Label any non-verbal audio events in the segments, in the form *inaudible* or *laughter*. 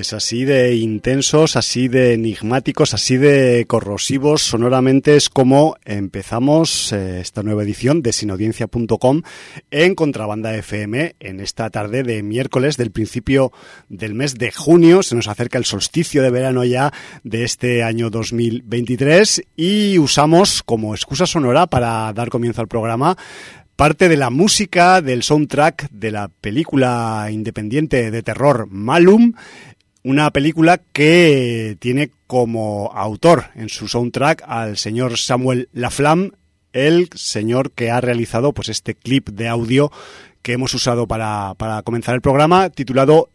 Pues así de intensos, así de enigmáticos, así de corrosivos sonoramente es como empezamos eh, esta nueva edición de sinaudiencia.com en Contrabanda FM en esta tarde de miércoles del principio del mes de junio. Se nos acerca el solsticio de verano ya de este año 2023 y usamos como excusa sonora para dar comienzo al programa parte de la música del soundtrack de la película independiente de terror Malum, una película que tiene como autor en su soundtrack al señor Samuel Laflamme, el señor que ha realizado pues este clip de audio que hemos usado para, para comenzar el programa, titulado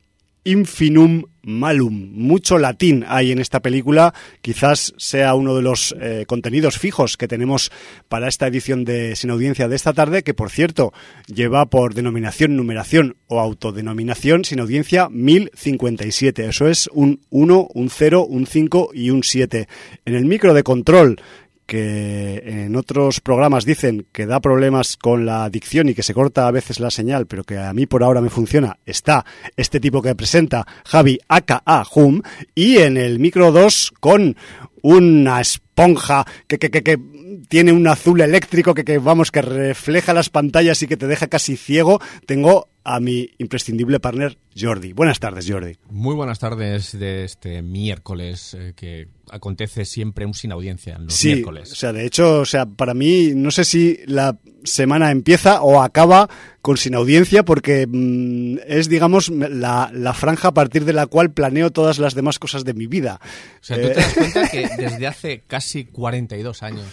Infinum Malum. Mucho latín hay en esta película. Quizás sea uno de los eh, contenidos fijos que tenemos para esta edición de Sin Audiencia de esta tarde, que por cierto lleva por denominación, numeración o autodenominación Sin Audiencia 1057. Eso es un 1, un 0, un 5 y un 7. En el micro de control que en otros programas dicen que da problemas con la adicción y que se corta a veces la señal, pero que a mí por ahora me funciona, está este tipo que presenta Javi aka Hum y en el micro 2 con una esponja que, que, que, que tiene un azul eléctrico que, que, vamos, que refleja las pantallas y que te deja casi ciego, tengo a mi imprescindible partner Jordi. Buenas tardes, Jordi. Muy buenas tardes de este miércoles eh, que acontece siempre un sin audiencia en los sí, miércoles. O sea, de hecho, o sea, para mí no sé si la semana empieza o acaba con sin audiencia porque mmm, es, digamos, la, la, franja a partir de la cual planeo todas las demás cosas de mi vida. O sea, tú te das cuenta *laughs* que desde hace casi 42 años,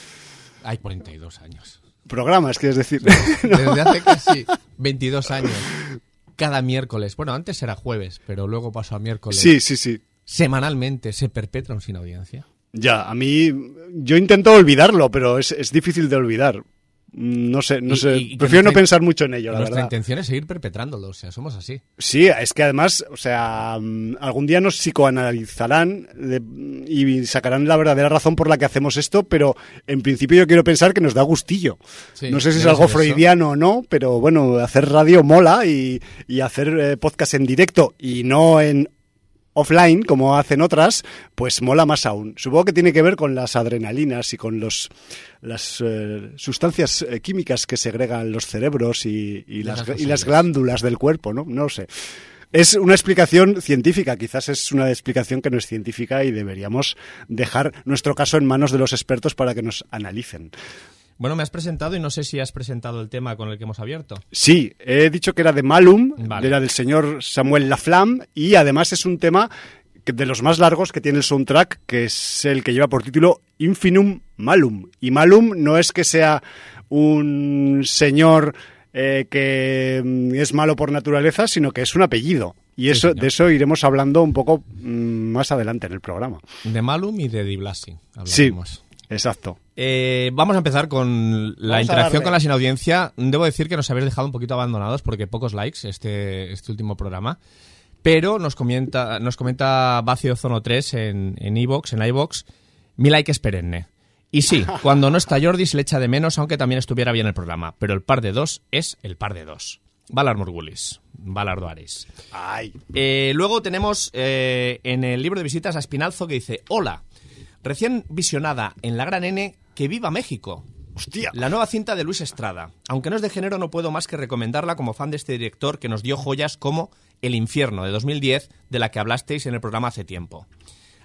hay 42 años. Programas, quieres decir. *laughs* Desde hace casi 22 años, cada miércoles, bueno, antes era jueves, pero luego pasó a miércoles. Sí, sí, sí. Semanalmente se perpetra un sin audiencia. Ya, a mí, yo intento olvidarlo, pero es, es difícil de olvidar. No sé, no Y- sé. y- y Prefiero no nuestra- pensar mucho en ello, la Nuestra verdad. intención es seguir perpetrándolo, o sea, somos así. Sí, es que además, o sea, mm, algún día nos psicoanalizarán y sacarán la verdadera razón por la que hacemos esto, pero en principio yo quiero pensar que nos da gustillo. Sí, no sé si es algo eso. freudiano o no, pero bueno, hacer radio mola y, y hacer eh, podcast en directo y no en offline, como hacen otras, pues mola más aún. Supongo que tiene que ver con las adrenalinas y con los las eh, sustancias eh, químicas que segregan los cerebros y, y las, y las glándulas del cuerpo, ¿no? No lo sé. Es una explicación científica, quizás es una explicación que no es científica y deberíamos dejar nuestro caso en manos de los expertos para que nos analicen. Bueno, me has presentado y no sé si has presentado el tema con el que hemos abierto. Sí, he dicho que era de Malum, Vale. era del señor Samuel Laflamme, y además es un tema de los más largos que tiene el soundtrack, que es el que lleva por título Infinum Malum. Y Malum no es que sea un señor eh, que mm, es malo por naturaleza, sino que es un apellido. Y eso, de eso iremos hablando un poco mm, más adelante en el programa. De Malum y de Di Blasi. Sí, exacto. Eh, vamos a empezar con la Vamos interacción con la sin audiencia. Debo decir que nos habéis dejado un poquito abandonados porque pocos likes este, este último programa. Pero nos comenta, nos comenta Bacio Zono 3 en en en mi like es perenne. Y sí, *laughs* cuando no está Jordi se le echa de menos, aunque también estuviera bien el programa. Pero el par de dos es el par de dos. Valar Morgulis, Valar Duaris. Ay, Eh, luego tenemos eh, en el libro de visitas a Espinalzo que dice: Hola, recién visionada en la Gran N, que viva México. hostia. La nueva cinta de Luis Estrada. Aunque no es de género, no puedo más que recomendarla como fan de este director que nos dio joyas como El infierno de 2010, de la que hablasteis en el programa hace tiempo.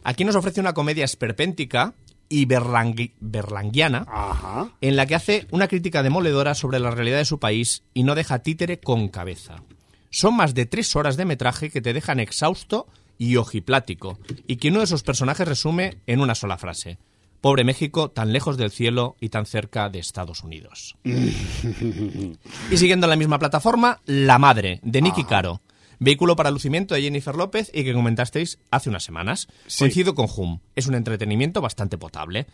Aquí nos ofrece una comedia esperpéntica y berlangui- berlanguiana Ajá. en la que hace una crítica demoledora sobre la realidad de su país y no deja títere con cabeza. Son más de tres horas de metraje que te dejan exhausto y ojiplático, y que uno de esos personajes resume en una sola frase. Pobre México, tan lejos del cielo y tan cerca de Estados Unidos. *laughs* y siguiendo en la misma plataforma, La Madre, de Nicky Caro. Vehículo para lucimiento de Jennifer López y que comentasteis hace unas semanas. Sí. Coincido con Hum. Es un entretenimiento bastante potable.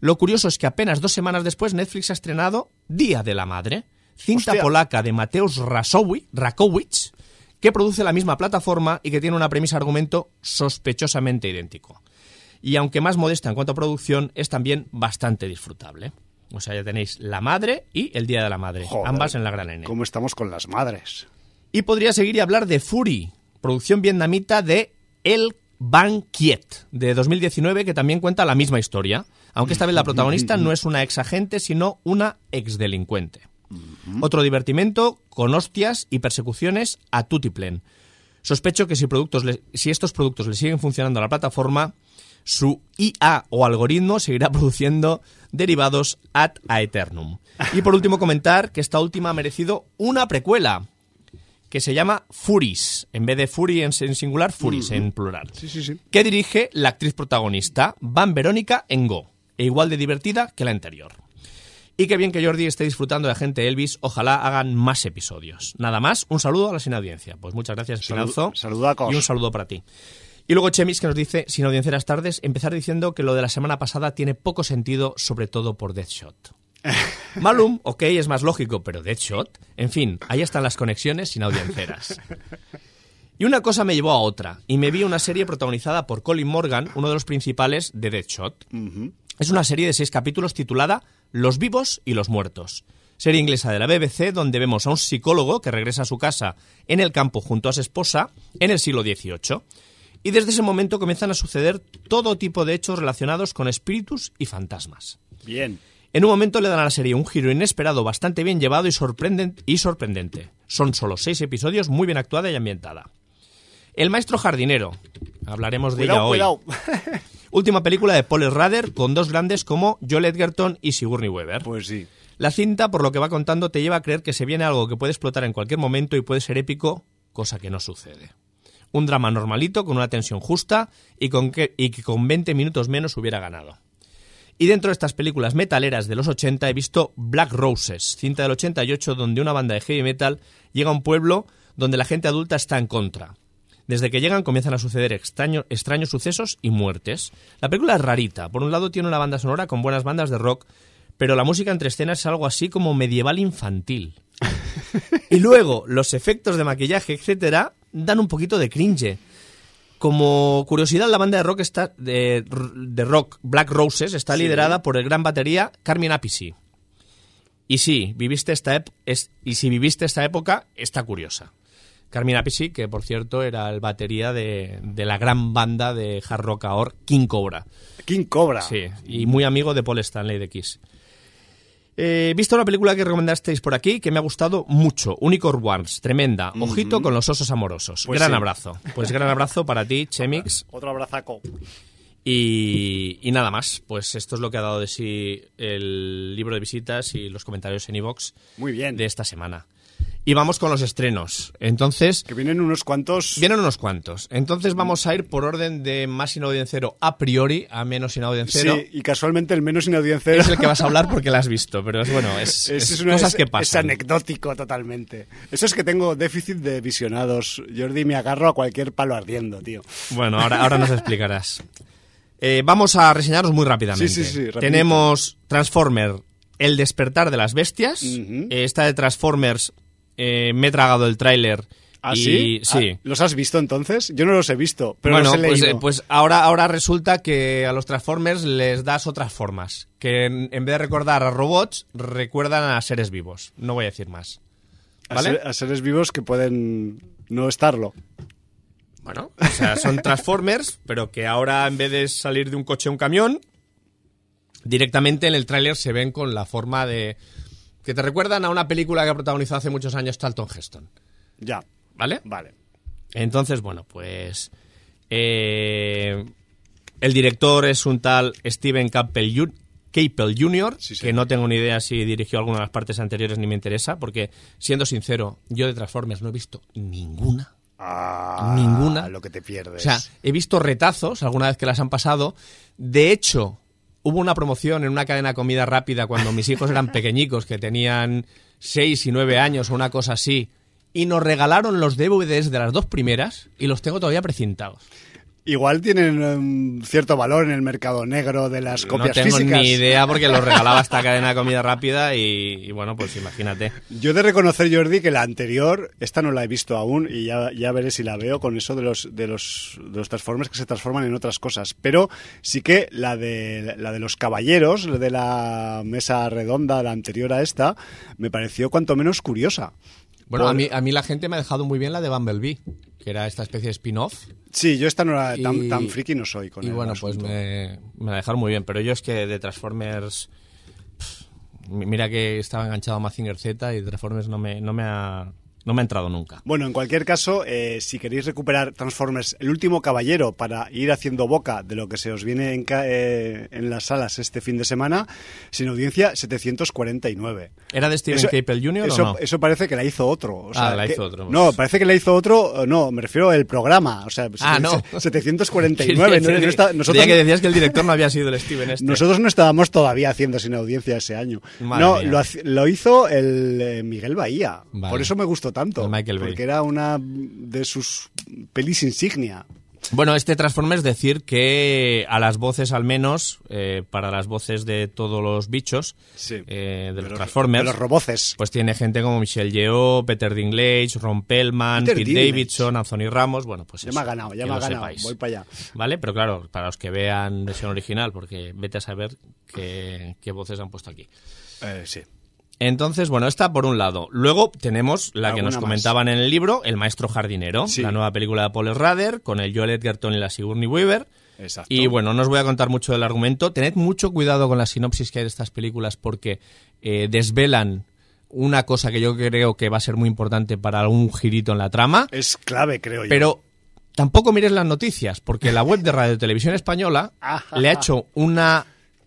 Lo curioso es que apenas dos semanas después Netflix ha estrenado Día de la Madre, cinta Hostia. polaca de Mateusz Rakowicz, que produce la misma plataforma y que tiene una premisa argumento sospechosamente idéntico. Y aunque más modesta en cuanto a producción, es también bastante disfrutable. O sea, ya tenéis La Madre y El Día de la Madre, Joder, ambas en la gran N. ¿Cómo estamos con las madres? Y podría seguir y hablar de Fury, producción vietnamita de El Banquiet, de 2019, que también cuenta la misma historia, aunque esta vez la protagonista no es una ex agente, sino una exdelincuente. Otro divertimento con hostias y persecuciones a tutiplen. Sospecho que si, productos le- si estos productos le siguen funcionando a la plataforma, su IA o algoritmo seguirá produciendo derivados ad aeternum. Y por último comentar que esta última ha merecido una precuela que se llama Furis, en vez de Fury en, singular, Furis en plural, Sí, sí, sí. que dirige la actriz protagonista, Van Verónica Engo, e igual de divertida que la anterior. Y qué bien que Jordi esté disfrutando de Agente Elvis, ojalá hagan más episodios. Nada más, un saludo a la sin audiencia. Pues muchas gracias, Saludo-. Y un saludo para ti. Y luego Chemis que nos dice, sin audiencias tardes, empezar diciendo que lo de la semana pasada tiene poco sentido, sobre todo por Deathshot. *laughs* Malum, ok, es más lógico, pero Deathshot, en fin, ahí están las conexiones sin audienceras. *laughs* Y una cosa me llevó a otra, y me vi una serie protagonizada por Colin Morgan, uno de los principales de Deathshot. Es una serie de seis capítulos titulada Los vivos y los muertos. Serie inglesa de la BBC donde vemos a un psicólogo que regresa a su casa en el campo junto a su esposa en el siglo XVIII. Y desde ese momento comienzan a suceder todo tipo de hechos relacionados con espíritus y fantasmas. Bien. En un momento le dan a la serie un giro inesperado bastante bien llevado y, sorprenden- y sorprendente. Son solo seis episodios muy bien actuada y ambientada. El maestro jardinero. Hablaremos de ella hoy. *laughs* Última película de Paul Rader con dos grandes como Joel Edgerton y Sigourney Weaver. Pues sí. La cinta, por lo que va contando, te lleva a creer que se viene algo que puede explotar en cualquier momento y puede ser épico, cosa que no sucede. Un drama normalito, con una tensión justa y, con que, y que con 20 minutos menos hubiera ganado. Y dentro de estas películas metaleras de los 80 he visto Black Roses, cinta del 88 donde una banda de heavy metal llega a un pueblo donde la gente adulta está en contra. Desde que llegan comienzan a suceder extraño- extraños sucesos y muertes. La película es rarita. Por un lado tiene una banda sonora con buenas bandas de rock, pero la música entre escenas es algo así como medieval infantil. *laughs* y luego los efectos de maquillaje, etcétera, dan un poquito de cringe. Como curiosidad, la banda de rock está de, de rock Black Roses está liderada por el gran batería Carmine Appice. Y sí, viviste esta es- y si viviste esta época, está curiosa. Carmine Appice, que por cierto era el batería de, de la gran banda de hard rock ahora, King Cobra. King Cobra. Sí, y muy amigo de Paul Stanley de Kiss. Eh, He visto una película que recomendasteis por aquí que me ha gustado mucho. Unicorn Wars, tremenda. Ojito con los osos amorosos. Pues gran sí. abrazo. Pues gran abrazo para ti, Chemix. *laughs* Otro abrazaco. Y, y nada más. Pues esto es lo que ha dado de sí el libro de visitas y los comentarios en iVoox Muy bien. de esta semana. Y vamos con los estrenos. Entonces, Que vienen unos cuantos. vienen unos cuantos. Entonces vamos a ir por orden de más inaudiencero a priori a menos inaudiencero. Sí, y casualmente el menos inaudiencero. Es el que vas a hablar porque la has visto, pero es bueno, es, *laughs* Es, es una- cosas que Es anecdótico totalmente. Eso es que tengo déficit de visionados. Jordi, me agarro a cualquier palo ardiendo, tío. Bueno, ahora, ahora nos explicarás. Eh, vamos a reseñaros muy rápidamente. Sí, sí, sí, rapidito. Tenemos Transformer, El despertar de las bestias. Eh, esta de Transformers, eh, me he tragado el tráiler. ¿Ah, y, sí? Ah, ¿Los has visto entonces? Yo no los he visto, pero bueno, los he pues, eh, pues ahora, ahora resulta que a los Transformers les das otras formas. Que en, en vez de recordar a robots, recuerdan a seres vivos. No voy a decir más. a, ¿Vale? ser- a seres vivos que pueden no estarlo. Bueno, o sea, son Transformers, *laughs* pero que ahora en vez de salir de un coche a un camión, directamente en el tráiler se ven con la forma de... que te recuerdan a una película que ha protagonizado hace muchos años Charlton Heston. Ya, ¿Vale? vale. Entonces, bueno, pues... eh, el director es un tal Steven Campbell Capel Jr., Sí, que no tengo ni idea si dirigió alguna de las partes anteriores ni me interesa, porque, siendo sincero, yo de Transformers no he visto ninguna. Ah, Ninguna. Lo que te pierdes. O sea, he visto retazos alguna vez que las han pasado. De hecho, hubo una promoción en una cadena de comida rápida cuando mis hijos eran pequeñicos, que tenían 6 y 9 años o una cosa así, y nos regalaron los DVDs de las dos primeras y los tengo todavía precintados. Igual tienen em, cierto valor en el mercado negro de las No copias tengo físicas. ni idea porque los regalaba *laughs* esta cadena de comida rápida y, y bueno, pues imagínate. Yo he de reconocer, Jordi, que la anterior, esta no la he visto aún y ya, ya veré si la veo con eso de los, de los, de los Transformers que se transforman en otras cosas. Pero sí que la de, la de los caballeros, la de la mesa redonda, la anterior a esta, me pareció cuanto menos curiosa. Bueno, Por- a mí, a mí la gente me ha dejado muy bien la de Bumblebee, que era esta especie de spin-off. Sí, yo esta no era tan, Y- tan friki no soy con Y el bueno, pues me, me la dejaron muy bien. Pero yo es que de Transformers. pff, mira que estaba enganchado a Mazinger Z y Transformers no me, no me, ha, no me ha entrado nunca. Bueno, en cualquier caso, eh, si queréis recuperar Transformers, el último caballero, para ir haciendo boca de lo que se os viene en, eh, en las salas este fin de semana, sin audiencia 749. ¿Era de Steven Caple Jr. eso, o no? eso parece que la hizo otro. o sea, Ah, la que- hizo otro, pues. No, parece que la hizo otro. No, me refiero al programa. O sea, Ah, no. *laughs* 749. *laughs* no- no está- nosotros, que decías que el director no había sido el Steven este. nosotros no estábamos todavía haciendo sin audiencia ese año. Madre no, lo, hizo el eh, Miguel Bahía. Vale. Por eso me gustó tanto. El Michael Bay. porque era una de sus pelis insignia. Bueno, este Transformers decir que a las voces al menos, eh, para las voces de todos los bichos, Sí. eh, de, los los- Transformers, de los roboces. pues tiene gente como Michelle Yeoh, Peter Dinklage, Ron Pellman, Peter Pete Dinklage. Davidson, Anthony Ramos, bueno, pues Ya eso, me ha ganado, ya me ha ganado. sepáis. Voy para allá. ¿Vale? Pero claro, para los que vean versión original, porque vete a saber qué, qué voces han puesto aquí. Eh, sí. Entonces, bueno, esta por un lado. Luego tenemos la que nos más. comentaban en el libro, El maestro jardinero, Sí. la nueva película de Paul Rader con el Joel Edgerton y la Sigourney Weaver. Exacto. Y bueno, no os voy a contar mucho del argumento. Tened mucho cuidado con la sinopsis que hay de estas películas porque eh, desvelan una cosa que yo creo que va a ser muy importante para algún girito en la trama. Es clave, creo yo. Pero tampoco mires las noticias, porque la web de *laughs* Radio Televisión Española le ha hecho una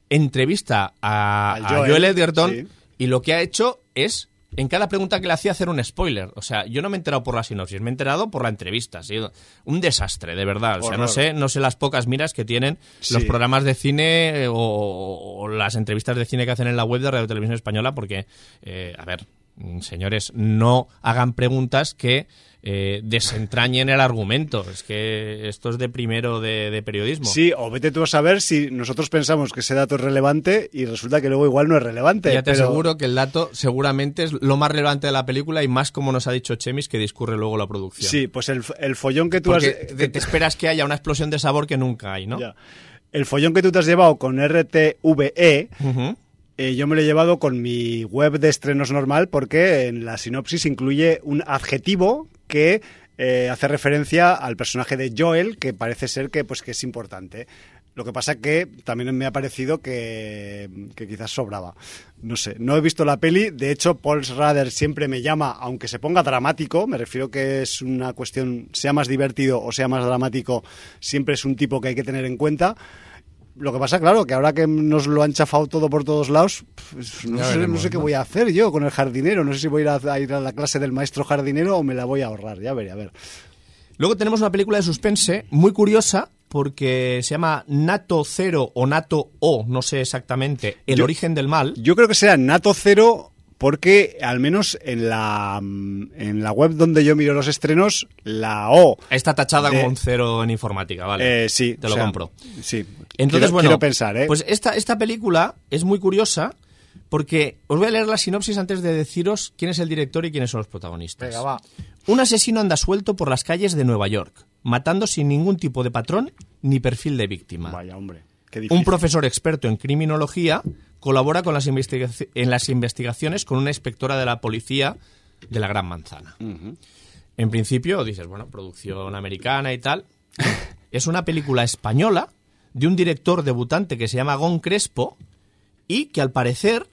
entrevista a Joel, Joel, Edgerton sí. Y lo que ha hecho es, en cada pregunta que le hacía, hacer un spoiler. O sea, yo no me he enterado por la sinopsis, me he enterado por la entrevista. Ha sido un desastre, de verdad. O sea, no sé, no sé las pocas miras que tienen los Sí. programas de cine eh, o, o las entrevistas de cine que hacen en la web de Radio Televisión Española, porque, eh, a ver, señores, no hagan preguntas que eh, desentrañen el argumento. Es que esto es de primero de, de periodismo. Sí, o vete tú a saber si nosotros pensamos que ese dato es relevante y resulta que luego igual no es relevante. Ya te pero- aseguro que el dato seguramente es lo más relevante de la película y más como nos ha dicho Chemis que discurre luego la producción. Sí, pues el, el follón que tú Porque has... te, te esperas que haya una explosión de sabor que nunca hay, ¿no? Ya. El follón que tú te has llevado con RTVE, eh, yo me lo he llevado con mi web de estrenos normal porque en la sinopsis incluye un adjetivo que eh, hace referencia al personaje de Joel, que parece ser que, pues, que es importante. Lo que pasa que también me ha parecido que, que quizás sobraba. No sé, no he visto la peli. De hecho, Paul Schrader siempre me llama, aunque se ponga dramático, me refiero que es una cuestión, sea más divertido o sea más dramático, siempre es un tipo que hay que tener en cuenta. Lo que pasa, claro, que ahora que nos lo han chafado todo por todos lados, pues, no, sé, veremos, no sé qué ¿no? voy a hacer yo con el jardinero. No sé si voy a ir a, a ir a la clase del maestro jardinero o me la voy a ahorrar. Ya veré, a ver. Luego tenemos una película de suspense muy curiosa porque se llama Nato Cero o Nato O, no sé exactamente, El Yo- origen del mal. Yo creo que será Nato Cero porque al menos en la, en la web donde yo miro los estrenos, la O... Está tachada de- como un cero en informática, ¿vale? eh, sí, Te o lo sea, compro. Sí. Entonces, quiero, bueno, quiero pensar, ¿eh? Pues esta, esta película es muy curiosa porque os voy a leer la sinopsis antes de deciros quién es el director y quiénes son los protagonistas. Venga, va. Un asesino anda suelto por las calles de Nueva York, matando sin ningún tipo de patrón ni perfil de víctima. Vaya, hombre. Un profesor experto en criminología colabora con las en las investigaciones con una inspectora de la policía de la Gran Manzana. En principio dices, bueno, producción americana y tal. es una película española de un director debutante que se llama Gon Crespo y que al parecer,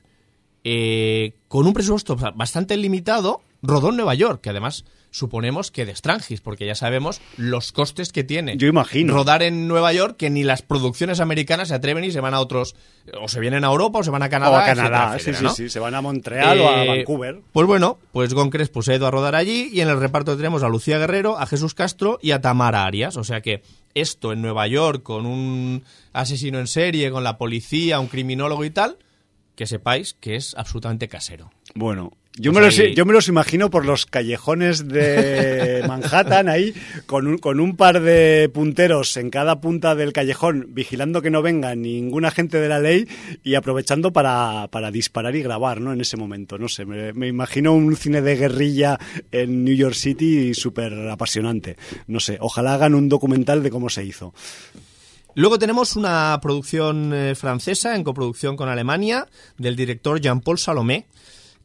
eh, con un presupuesto bastante limitado, rodó en Nueva York, que además suponemos que de Strangis, porque ya sabemos los costes que tiene Yo imagino. rodar en Nueva York, que ni las producciones americanas se atreven y se van a otros, o se vienen a Europa o se van a Canadá. o a etcétera, Canadá, etcétera, sí, ¿no? sí, sí. Se van a Montreal o a Eh, Vancouver. Pues bueno, pues Gon Crespo se ha ido a rodar allí y en el reparto tenemos a Lucía Guerrero, a Jesús Castro y a Tamara Arias. O sea que esto en Nueva York con un asesino en serie, con la policía, un criminólogo y tal, que sepáis que es absolutamente casero. Bueno, yo, Pues me los, yo me los imagino por los callejones de *laughs* Manhattan, ahí, con un, con un par de punteros en cada punta del callejón, vigilando que no venga ningún agente de la ley y aprovechando para, para disparar y grabar, ¿no? En ese momento, no sé, me, me imagino un cine de guerrilla en New York City súper apasionante. No sé, ojalá hagan un documental de cómo se hizo. Luego tenemos una producción eh, francesa en coproducción con Alemania del director Jean-Paul Salomé,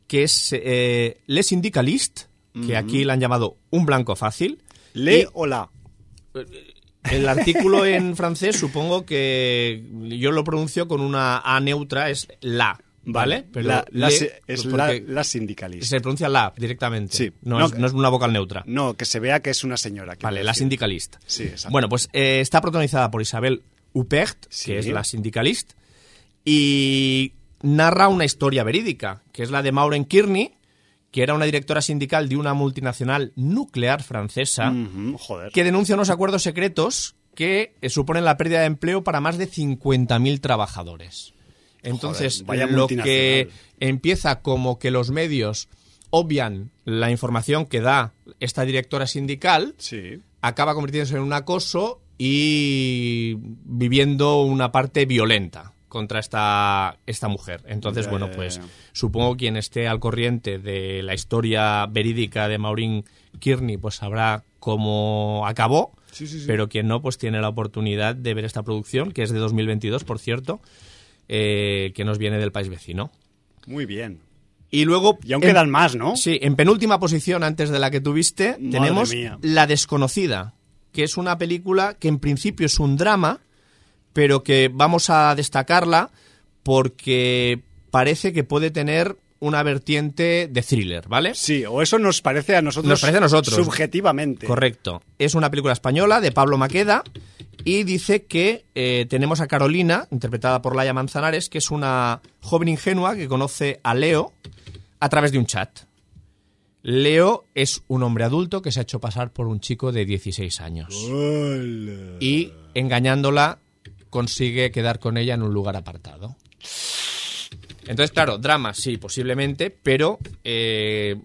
que es eh, Les Syndicalistes que aquí la han llamado un blanco fácil. ¿Le Y- o la? El artículo en francés supongo que yo lo pronuncio con una A neutra, es la, ¿vale? la, la le- es la, la sindicalista. se pronuncia la directamente. Sí. No, No, es, no es una vocal neutra. No, que se vea que es una señora. Vale, la sindicalista. Sí, exacto. Bueno, pues eh, está protagonizada por Isabel Huppert, Sí. que es la sindicalista, y narra una historia verídica, que es la de Maureen Kearney, que era una directora sindical de una multinacional nuclear francesa, joder. que denuncia unos acuerdos secretos que eh, suponen la pérdida de empleo para más de 50.000 trabajadores. Entonces, Joder, vaya lo que empieza como que los medios obvian la información que da esta directora sindical, Sí. acaba convirtiéndose en un acoso y viviendo una parte violenta contra esta, esta mujer. Entonces, bueno, pues ya. supongo quien esté al corriente de la historia verídica de Maureen Kearney, pues sabrá cómo acabó. Sí, sí, sí. Pero quien no, pues tiene la oportunidad de ver esta producción, que es de 2022, por cierto, eh, que nos viene del país vecino. Muy bien. Y luego... Y aún en- quedan más, ¿no? Sí, en penúltima posición, antes de la que tuviste, Madre tenemos mía. La Desconocida, que es una película que en principio es un drama, pero que vamos a destacarla porque parece que puede tener una vertiente de thriller, ¿vale? Sí, o eso nos parece a nosotros. Nos parece a nosotros. Subjetivamente. Correcto. Es una película española de Pablo Maqueda y dice que eh, tenemos a Carolina, interpretada por Laia Manzanares, que es una joven ingenua que conoce a Leo a través de un chat. Leo es un hombre adulto que se ha hecho pasar por un chico de 16 años Hola. y engañándola consigue quedar con ella en un lugar apartado. Entonces, claro, drama, sí, posiblemente, pero eh,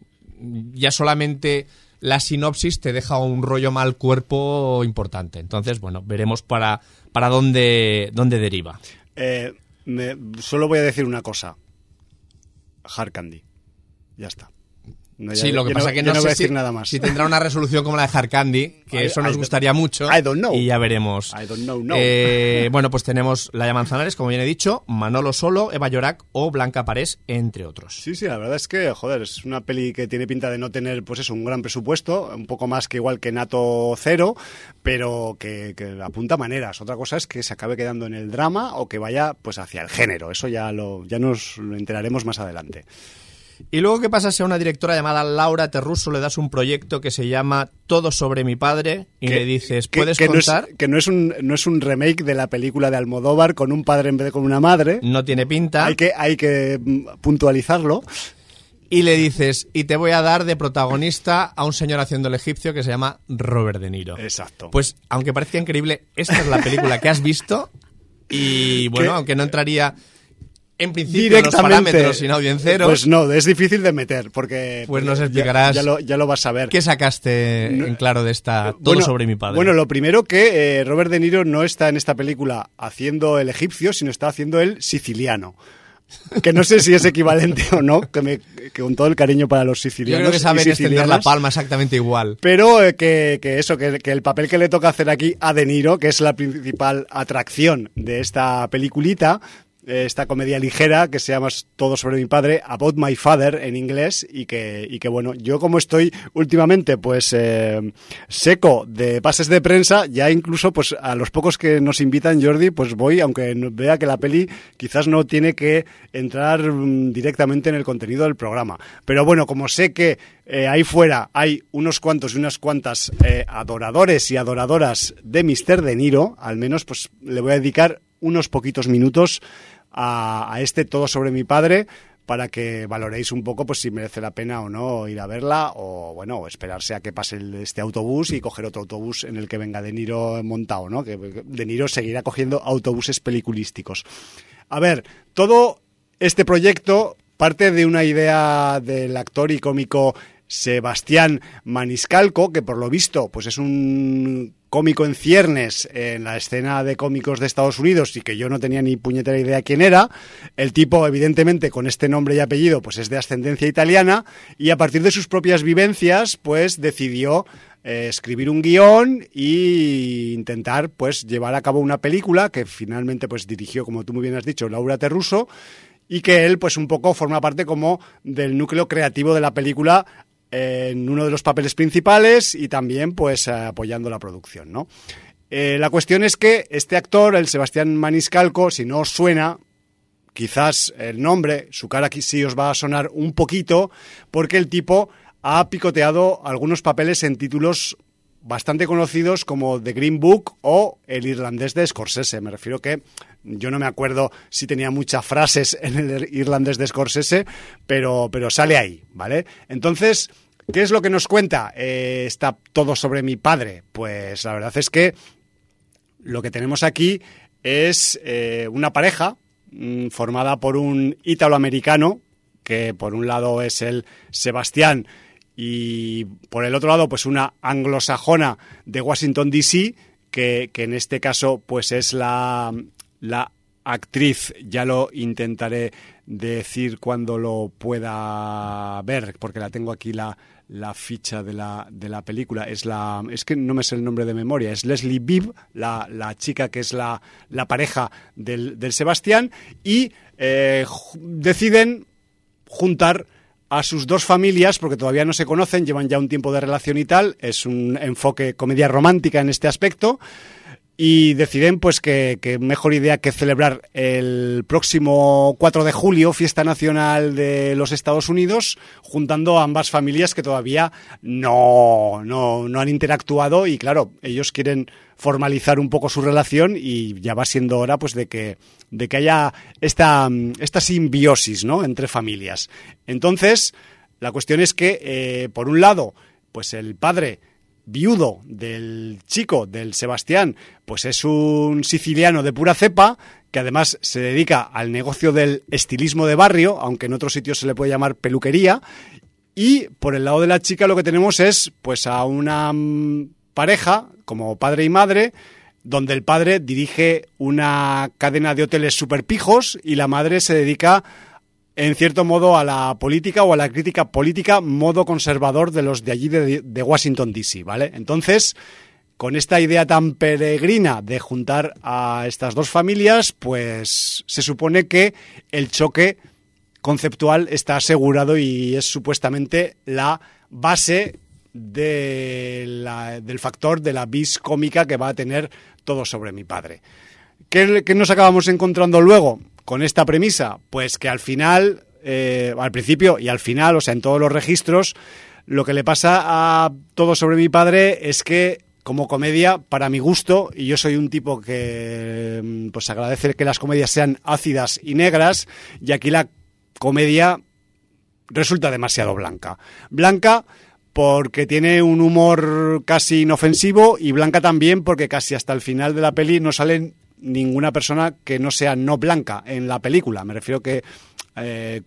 ya solamente la sinopsis te deja un rollo mal cuerpo importante. Entonces, bueno, veremos para, para dónde, dónde deriva. Eh, me- solo voy a decir una cosa. Hard Candy. Ya está. No, ya- sí, lo que pasa que ya no, voy sé a decir si, nada más. si tendrá una resolución como la de Hard Candy, que I- eso nos gustaría mucho. I don't know. Y ya veremos. I don't know, no. Eh, *laughs* bueno, pues tenemos Laia Manzanares, como bien he dicho, Manolo Solo, Eva Llorac o Blanca Parés, entre otros. Sí, sí, la verdad es que, joder, es una peli que tiene pinta de no tener, pues eso, un gran presupuesto, un poco más que igual que Nato Cero, pero que, que apunta maneras. Otra cosa es que se acabe quedando en el drama o que vaya, pues, hacia el género. Eso ya lo, ya nos lo enteraremos más adelante. Y luego, ¿qué pasa si a una directora llamada Laura Terruso le das un proyecto que se llama Todo sobre mi padre y Que- le dices, que- ¿puedes que no es- contar? que no es un no es un remake de la película de Almodóvar con un padre en vez de con una madre. No tiene pinta. Hay que hay que mm, puntualizarlo. Y le dices, y te voy a dar de protagonista a un señor haciendo el egipcio que se llama Robert De Niro. Exacto. Pues, aunque parezca increíble, esta es la película que has visto. Y *laughs* bueno, Que- aunque no entraría en principio en los parámetros sin audiencero, Pues no, es difícil de meter porque Pues nos ya- explicarás Ya, lo, ya lo vas a ver. ¿qué sacaste No- en claro de esta Todo Bueno, sobre mi padre? Bueno, lo primero que eh, Robert De Niro no está en esta película haciendo el egipcio, sino está haciendo el siciliano. Que no sé si es equivalente o no, que, me, que con todo el cariño para los Yo sicilianos. creo que saben extender la palma exactamente igual. Pero eh, que, que eso, que, que el papel que le toca hacer aquí a De Niro, que es la principal atracción de esta peliculita, eh, esta comedia ligera que se llama Todo sobre mi padre, About My Father en inglés, y que, y que bueno, yo como estoy últimamente pues eh, seco de pases de prensa, ya incluso pues a los pocos que nos invitan Jordi, pues voy, aunque vea que la peli quizás no tiene que entrar mm, directamente en el contenido del programa. Pero bueno, como sé que eh, ahí fuera hay unos cuantos y unas cuantas eh, adoradores y adoradoras de Mr. De Niro, al menos pues le voy a dedicar unos poquitos minutos a, a este Todo sobre mi padre para que valoréis un poco pues si merece la pena o no ir a verla o bueno esperarse a que pase este autobús y coger otro autobús en el que venga De Niro montado, ¿no? Que De Niro seguirá cogiendo autobuses peliculísticos. A ver, todo este proyecto parte de una idea del actor y cómico Sebastián Maniscalco, que por lo visto pues es un cómico en ciernes en la escena de cómicos de Estados Unidos y que yo no tenía ni puñetera idea quién era. El tipo, evidentemente, con este nombre y apellido, pues es de ascendencia italiana y a partir de sus propias vivencias, pues decidió eh, escribir un guion y intentar pues llevar a cabo una película que finalmente pues dirigió, como tú muy bien has dicho, Laura Terruso y que él pues un poco forma parte como del núcleo creativo de la película en uno de los papeles principales y también pues apoyando la producción, ¿no? Eh, la cuestión es que este actor, el Sebastián Maniscalco, si no os suena, quizás el nombre, su cara aquí sí os va a sonar un poquito, porque el tipo ha picoteado algunos papeles en títulos bastante conocidos como The Green Book o El irlandés de Scorsese. Me refiero que yo no me acuerdo si tenía muchas frases en el irlandés de Scorsese, pero, pero sale ahí, ¿vale? Entonces, ¿qué es lo que nos cuenta? Eh, está todo sobre mi padre. Pues la verdad es que lo que tenemos aquí es eh, una pareja mm, formada por un ítalo-americano, que por un lado es el Sebastián y por el otro lado pues una anglosajona de Washington DC, que, que en este caso pues es la, la actriz, ya lo intentaré decir cuando lo pueda ver, porque la tengo aquí la, la ficha de la, de la película. Es la es que no me sé el nombre de memoria, es Leslie Bibb, la, la chica que es la, la pareja del, del Sebastián, y eh, deciden juntar a sus dos familias, porque todavía no se conocen, llevan ya un tiempo de relación y tal, es un enfoque comedia romántica en este aspecto, y deciden pues que, mejor idea que celebrar el próximo 4 de julio, fiesta nacional de los Estados Unidos, juntando ambas familias que todavía no, no, no han interactuado y claro, ellos quieren formalizar un poco su relación y ya va siendo hora pues de que, de que haya esta, esta simbiosis ¿no? entre familias. Entonces, la cuestión es que, eh, por un lado, pues el padre viudo del chico, del Sebastián, pues es un siciliano de pura cepa, que además se dedica al negocio del estilismo de barrio, aunque en otros sitios se le puede llamar peluquería. Y por el lado de la chica lo que tenemos es pues a una mm, pareja, como padre y madre, donde el padre dirige una cadena de hoteles super pijos y la madre se dedica en cierto modo a la política o a la crítica política modo conservador de los de allí de, Washington DC, ¿vale? Entonces, con esta idea tan peregrina de juntar a estas dos familias, pues se supone que el choque conceptual está asegurado y es supuestamente la base del factor de la vis cómica que va a tener todo sobre mi padre. ¿Qué, ¿Qué, nos acabamos encontrando luego? Con esta premisa? Pues que al final, eh, al principio y al final, o sea, en todos los registros, lo que le pasa a todo sobre mi padre es que como comedia, para mi gusto, y yo soy un tipo que mm, pues agradece que las comedias sean ácidas y negras, y aquí la comedia resulta demasiado blanca. Blanca porque tiene un humor casi inofensivo y blanca también porque casi hasta el final de la peli no salen ninguna persona que no sea no blanca en la película. Me refiero que eh,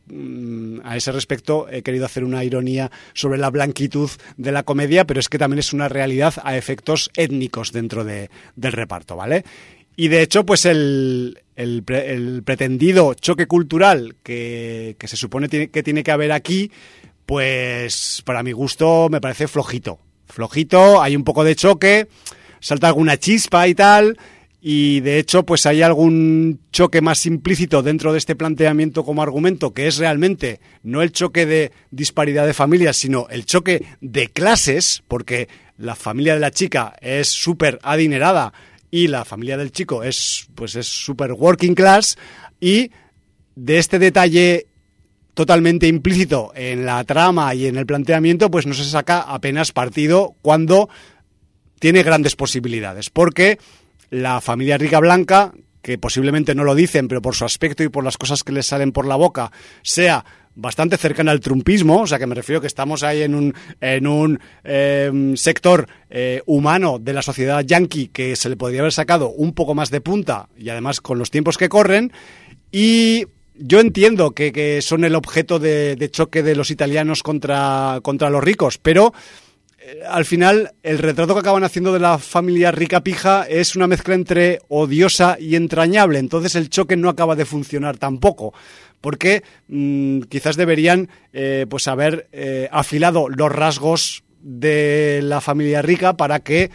a ese respecto he querido hacer una ironía sobre la blanquitud de la comedia, pero es que también es una realidad a efectos étnicos dentro de, del reparto, ¿vale? Y de hecho, pues el, el, pretendido choque cultural que, que se supone que tiene que haber aquí, pues para mi gusto me parece flojito. Flojito, hay un poco de choque, salta alguna chispa y tal, y de hecho pues hay algún choque más implícito dentro de este planteamiento como argumento que es realmente no el choque de disparidad de familias sino el choque de clases porque la familia de la chica es súper adinerada y la familia del chico es pues es súper working class. Y de este detalle totalmente implícito en la trama y en el planteamiento pues no se saca apenas partido cuando tiene grandes posibilidades porque la familia rica blanca, que posiblemente no lo dicen, pero por su aspecto y por las cosas que les salen por la boca, sea bastante cercana al trumpismo, o sea que me refiero que estamos ahí en un, en un eh, sector eh, humano de la sociedad yankee que se le podría haber sacado un poco más de punta y además con los tiempos que corren y yo entiendo que, que son el objeto de, de, choque de los italianos contra, contra los ricos, pero al final el retrato que acaban haciendo de la familia rica pija es una mezcla entre odiosa y entrañable, entonces el choque no acaba de funcionar tampoco porque mm, quizás deberían eh, pues haber eh, afilado los rasgos de la familia rica para que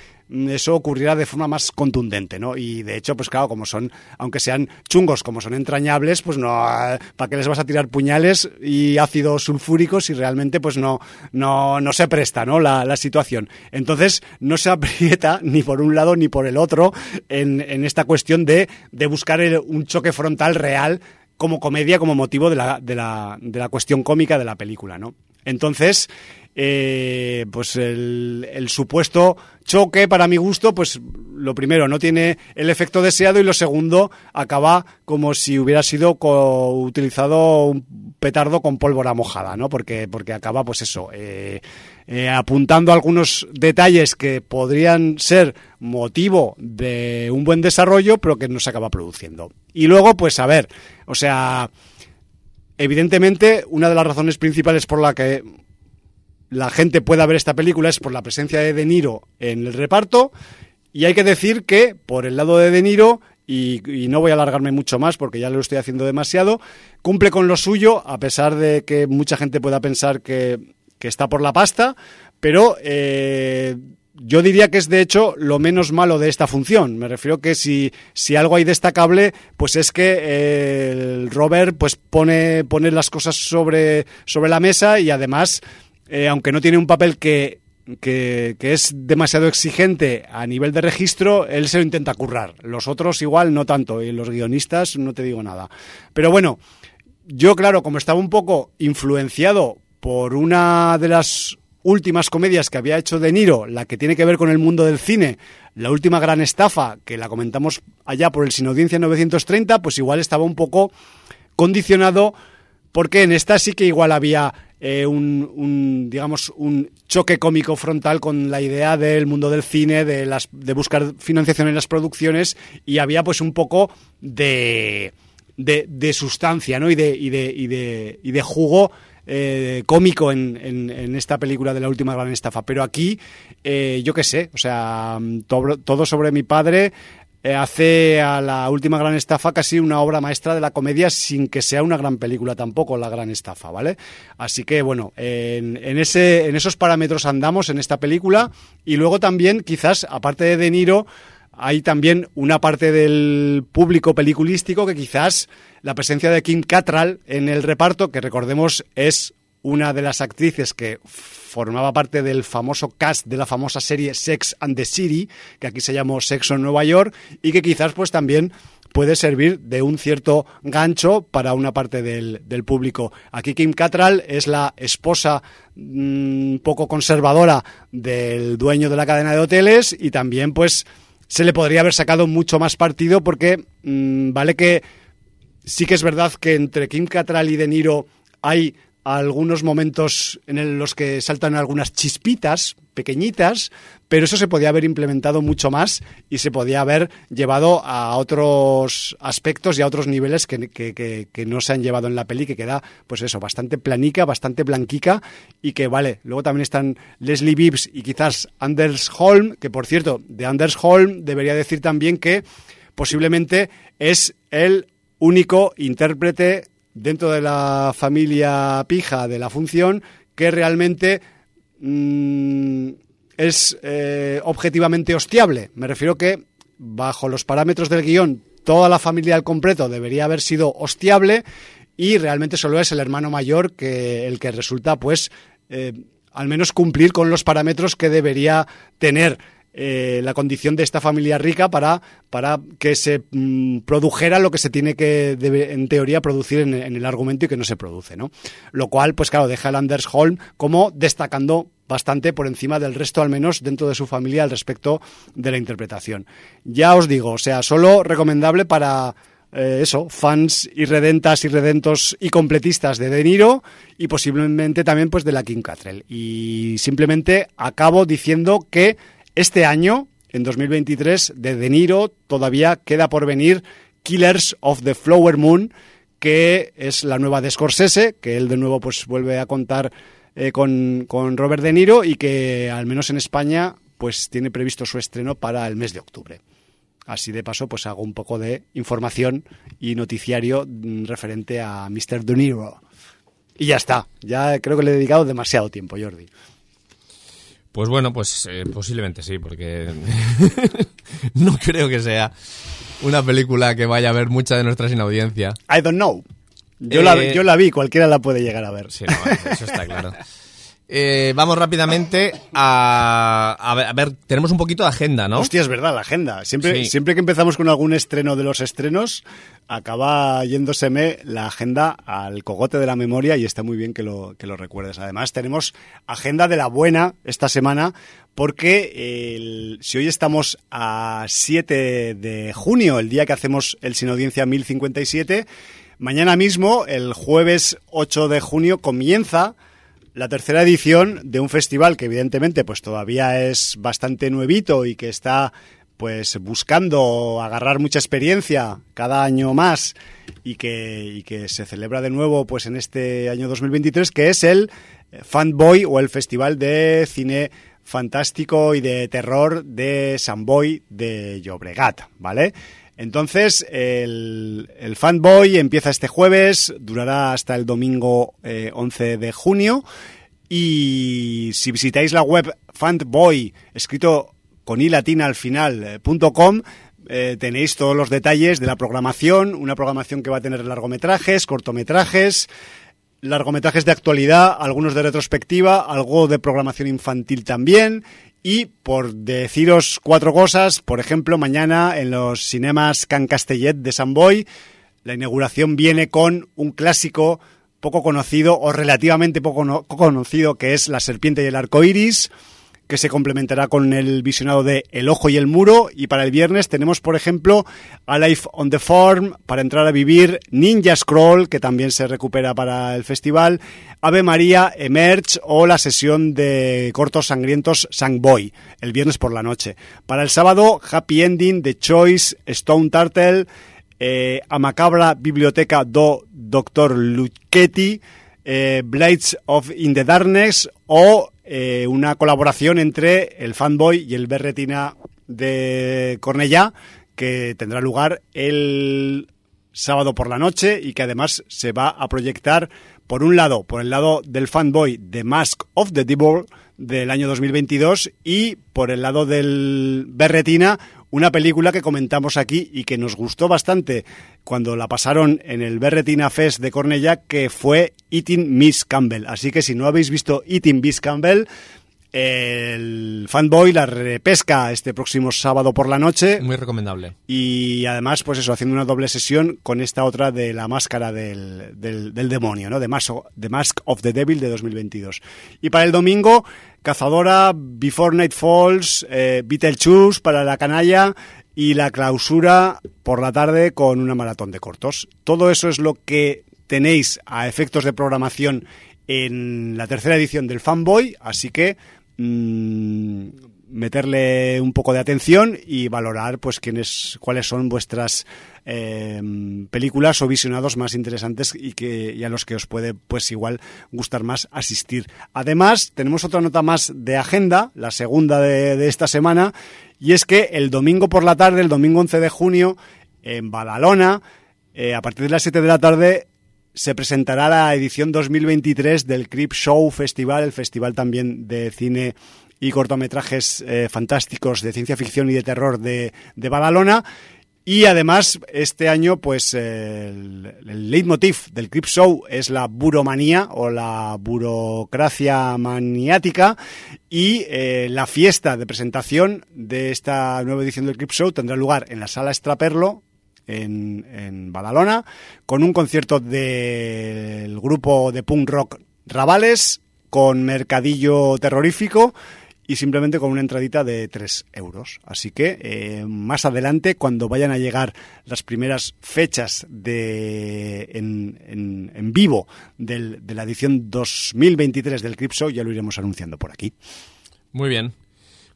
eso ocurriera de forma más contundente, ¿no? Y de hecho, pues claro, como son, aunque sean chungos, como son entrañables, pues no, ¿para qué les vas a tirar puñales y ácido sulfúrico si realmente pues no, no, no se presta, ¿no? La, la situación. Entonces, no se aprieta *laughs* ni por un lado ni por el otro en, en esta cuestión de, de buscar el- un choque frontal real como comedia, como motivo de la, de la, de la cuestión cómica de la película, ¿no? Entonces, eh, pues el, el supuesto choque, para mi gusto, pues lo primero, no tiene el efecto deseado y lo segundo, acaba como si hubiera sido utilizado un petardo con pólvora mojada, ¿no? Porque, porque acaba, pues eso, eh, eh, apuntando algunos detalles que podrían ser motivo de un buen desarrollo, pero que no se acaba produciendo. Y luego, pues a ver, o sea, evidentemente, una de las razones principales por la que la gente pueda ver esta película es por la presencia de De Niro en el reparto. Y hay que decir que, por el lado de De Niro, y, no voy a alargarme mucho más porque ya lo estoy haciendo demasiado, cumple con lo suyo, a pesar de que mucha gente pueda pensar que, que está por la pasta, pero eh, yo diría que es de hecho lo menos malo de esta función. Me refiero que si, si algo hay destacable, pues es que eh, el Robert pues pone, pone las cosas sobre, sobre la mesa y además, eh, aunque no tiene un papel que, que, que es demasiado exigente a nivel de registro, él se lo intenta currar. Los otros igual no tanto, y los guionistas no te digo nada. Pero bueno, yo claro, como estaba un poco influenciado por una de las últimas comedias que había hecho De Niro, la que tiene que ver con el mundo del cine, la última gran estafa, que la comentamos allá por el Sin Audiencia 930, pues igual estaba un poco condicionado porque en esta sí que igual había eh, un, digamos, un choque cómico frontal con la idea del mundo del cine, de, las, de buscar financiación en las producciones y había pues un poco de, de, de sustancia ¿no? y, de, y, de, y, de, y de jugo eh, cómico en, en, esta película de la última gran estafa. Pero aquí, eh, yo qué sé, o sea, todo, todo sobre mi padre eh, hace a la última gran estafa casi una obra maestra de la comedia sin que sea una gran película tampoco la gran estafa, ¿vale? Así que bueno, en, en, ese, en esos parámetros andamos en esta película y luego también quizás, aparte de De Niro, hay también una parte del público peliculístico que quizás la presencia de Kim Cattrall en el reparto, que recordemos es una de las actrices que formaba parte del famoso cast de la famosa serie Sex and the City, que aquí se llamó Sexo en Nueva York, y que quizás pues también puede servir de un cierto gancho para una parte del, del público. Aquí Kim Cattrall es la esposa mmm, poco conservadora del dueño de la cadena de hoteles y también pues se le podría haber sacado mucho más partido porque mmm, vale que sí que es verdad que entre Kim Cattrall y De Niro hay algunos momentos en los que saltan algunas chispitas pequeñitas, pero eso se podía haber implementado mucho más y se podía haber llevado a otros aspectos y a otros niveles que, que, que, no se han llevado en la peli, que queda, pues eso, bastante planica, bastante blanquica y que, vale, luego también están Leslie Bibbs y quizás Anders Holm, que por cierto, de Anders Holm debería decir también que posiblemente es el único intérprete dentro de la familia pija de la función que realmente mmm, es eh, objetivamente hostiable. Me refiero que bajo los parámetros del guion toda la familia al completo debería haber sido hostiable y realmente solo es el hermano mayor que el que resulta pues eh, al menos cumplir con los parámetros que debería tener eh, la condición de esta familia rica para, para que se mmm, produjera lo que se tiene que, en teoría, producir en, el argumento y que no se produce, ¿no? Lo cual, pues claro, deja a Anders Holm como destacando bastante por encima del resto, al menos dentro de su familia, al respecto de la interpretación. Ya os digo, o sea, solo recomendable para eh, eso, fans irredentas, irredentos y completistas de De Niro y posiblemente también pues de la Kim Cattrall. Y simplemente acabo diciendo que este año, en 2023, de De Niro todavía queda por venir Killers of the Flower Moon, que es la nueva de Scorsese, que él de nuevo pues vuelve a contar eh, con, con, Robert De Niro y que al menos en España pues tiene previsto su estreno para el mes de octubre. Así de paso pues hago un poco de información y noticiario mm, referente a Mr. De Niro. Y ya está, ya creo que le he dedicado demasiado tiempo, Jordi. Pues bueno, pues eh, posiblemente sí, porque *laughs* no creo que sea una película que vaya a ver mucha de nuestra sin audiencia. I don't know. Yo, la, Eh, yo la vi, cualquiera la puede llegar a ver. Sí, no, eso está claro. *laughs* Eh, vamos rápidamente a, a ver, a ver, tenemos un poquito de agenda, ¿no? Hostia, es verdad, la agenda. Siempre, Sí. siempre que empezamos con algún estreno de los estrenos, acaba yéndoseme la agenda al cogote de la memoria y está muy bien que lo, que lo recuerdes. Además, tenemos agenda de la buena esta semana porque el- si hoy estamos a 7 de junio, el día que hacemos el Sin Audiencia 1057, mañana mismo, el jueves 8 de junio, comienza la tercera edición de un festival que evidentemente pues todavía es bastante nuevito y que está pues buscando agarrar mucha experiencia cada año más y que, y que se celebra de nuevo pues en este año 2023 que es el Fanboy o el Festival de Cine Fantástico y de Terror de San Boy de Llobregat, ¿vale? Entonces, el, el Fanboy empieza este jueves, durará hasta el domingo eh, 11 de junio. Y si visitáis la web Fanboy, escrito con i latina al final, eh, eh, tenéis todos los detalles de la programación, una programación que va a tener largometrajes, cortometrajes, largometrajes de actualidad, algunos de retrospectiva, algo de programación infantil también. Y por deciros cuatro cosas, por ejemplo, mañana en los cinemas Can Castellet de San Boy, la inauguración viene con un clásico poco conocido o relativamente poco, no- poco conocido que es La serpiente y el arco iris que se complementará con el visionado de El Ojo y el Muro. Y para el viernes tenemos, por ejemplo, Alive on the Farm, para entrar a vivir, Ninja Scroll, que también se recupera para el festival, Ave María, Emerge o la sesión de cortos sangrientos Sangboy, el viernes por la noche. Para el sábado, Happy Ending, The Choice, Stone Turtle, eh, a Macabra Biblioteca do Dr. Lucchetti, eh, Blades of in the Darkness o eh, una colaboración entre el Fanboy y el Berretina de Cornellá que tendrá lugar el sábado por la noche y que además se va a proyectar por un lado, por el lado del fanboy The Mask of the Devil del año 2022 y por el lado del Berretina una película que comentamos aquí y que nos gustó bastante cuando la pasaron en el Berretina Fest de Cornellá que fue Eating Miss Campbell. Así que si no habéis visto Eating Miss Campbell, el fanboy la repesca este próximo sábado por la noche Muy recomendable. y además, pues eso, haciendo una doble sesión con esta otra de la máscara del, del, del demonio, ¿no? The Mask, The Mask of the Devil de 2022. Y para el domingo, Cazadora, Before Night Falls, eh, Beetlejuice para la canalla y la clausura por la tarde con una maratón de cortos. Todo eso es lo que tenéis a efectos de programación en la tercera edición del Fanboy, así que mm, meterle un poco de atención y valorar pues quiénes cuáles son vuestras eh, películas o visionados más interesantes y que a los que os puede pues igual gustar más asistir. Además, tenemos otra nota más de agenda, la segunda de, de esta semana, y es que el domingo por la tarde, el domingo 11 de junio, en Badalona, eh, a partir de las 7 de la tarde, se presentará la edición 2023 del Crip Show Festival, el festival también de cine y cortometrajes eh, fantásticos de ciencia ficción y de terror de, de Badalona. Y además, este año, pues el, el leitmotiv del Crip Show es la buromanía o la burocracia maniática. Y eh, la fiesta de presentación de esta nueva edición del Crip Show tendrá lugar en la sala Estraperlo, en, en Badalona, con un concierto del grupo de punk rock Rabales, con mercadillo terrorífico y simplemente con una entradita de 3 euros. Así que eh, más adelante, cuando vayan a llegar las primeras fechas de, en, en, en vivo del, de la edición 2023 del Cripso, ya lo iremos anunciando por aquí. Muy bien.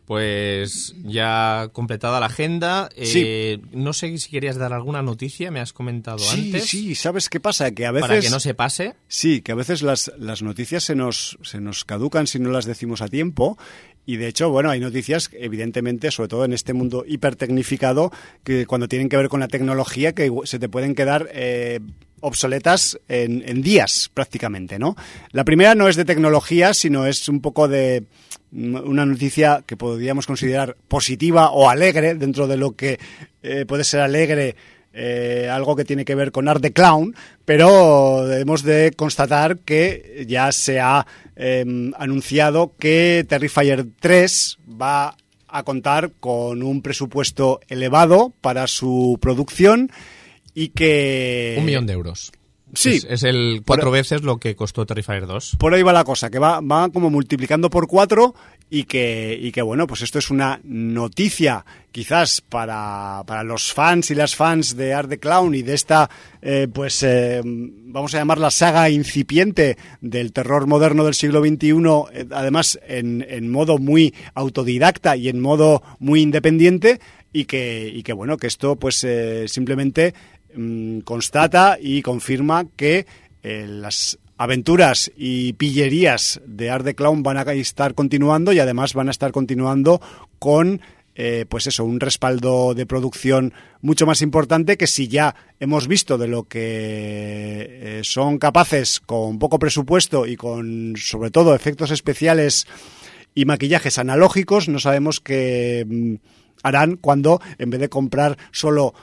Pues ya completada la agenda. Eh, No sé si querías dar alguna noticia, me has comentado Sí, antes. sí, ¿sabes qué pasa? Que a veces... Para que no se pase. Sí, que a veces las, las noticias se nos, se nos caducan si no las decimos a tiempo. Y de hecho, bueno, hay noticias, evidentemente, sobre todo en este mundo hipertecnificado, que cuando tienen que ver con la tecnología, que se te pueden quedar eh, obsoletas en, en días prácticamente, ¿no? La primera no es de tecnología, sino es un poco de una noticia que podríamos considerar positiva o alegre dentro de lo que eh, puede ser alegre eh, algo que tiene que ver con Art the Clown, pero hemos de constatar que ya se ha em, anunciado que Terrifier 3 va a contar con un presupuesto elevado para su producción y que... Un millón de euros. Sí. Es, el cuatro veces lo que costó Terrifier 2. Por ahí va la cosa, que va, va como multiplicando por cuatro y que, y que, bueno, pues esto es una noticia quizás para, para los fans y las fans de Art the Clown y de esta, eh, pues, eh, vamos a llamar la saga incipiente del terror moderno del siglo XXI, eh, además en, en modo muy autodidacta y en modo muy independiente y que, y que bueno, que esto pues simplemente Mm, constata y confirma que eh, las aventuras y pillerías de Art the Clown van a estar continuando y además van a estar continuando con eh, pues eso, un respaldo de producción mucho más importante que si ya hemos visto de lo que eh, son capaces con poco presupuesto y con sobre todo efectos especiales y maquillajes analógicos, no sabemos qué mm, harán cuando en vez de comprar solo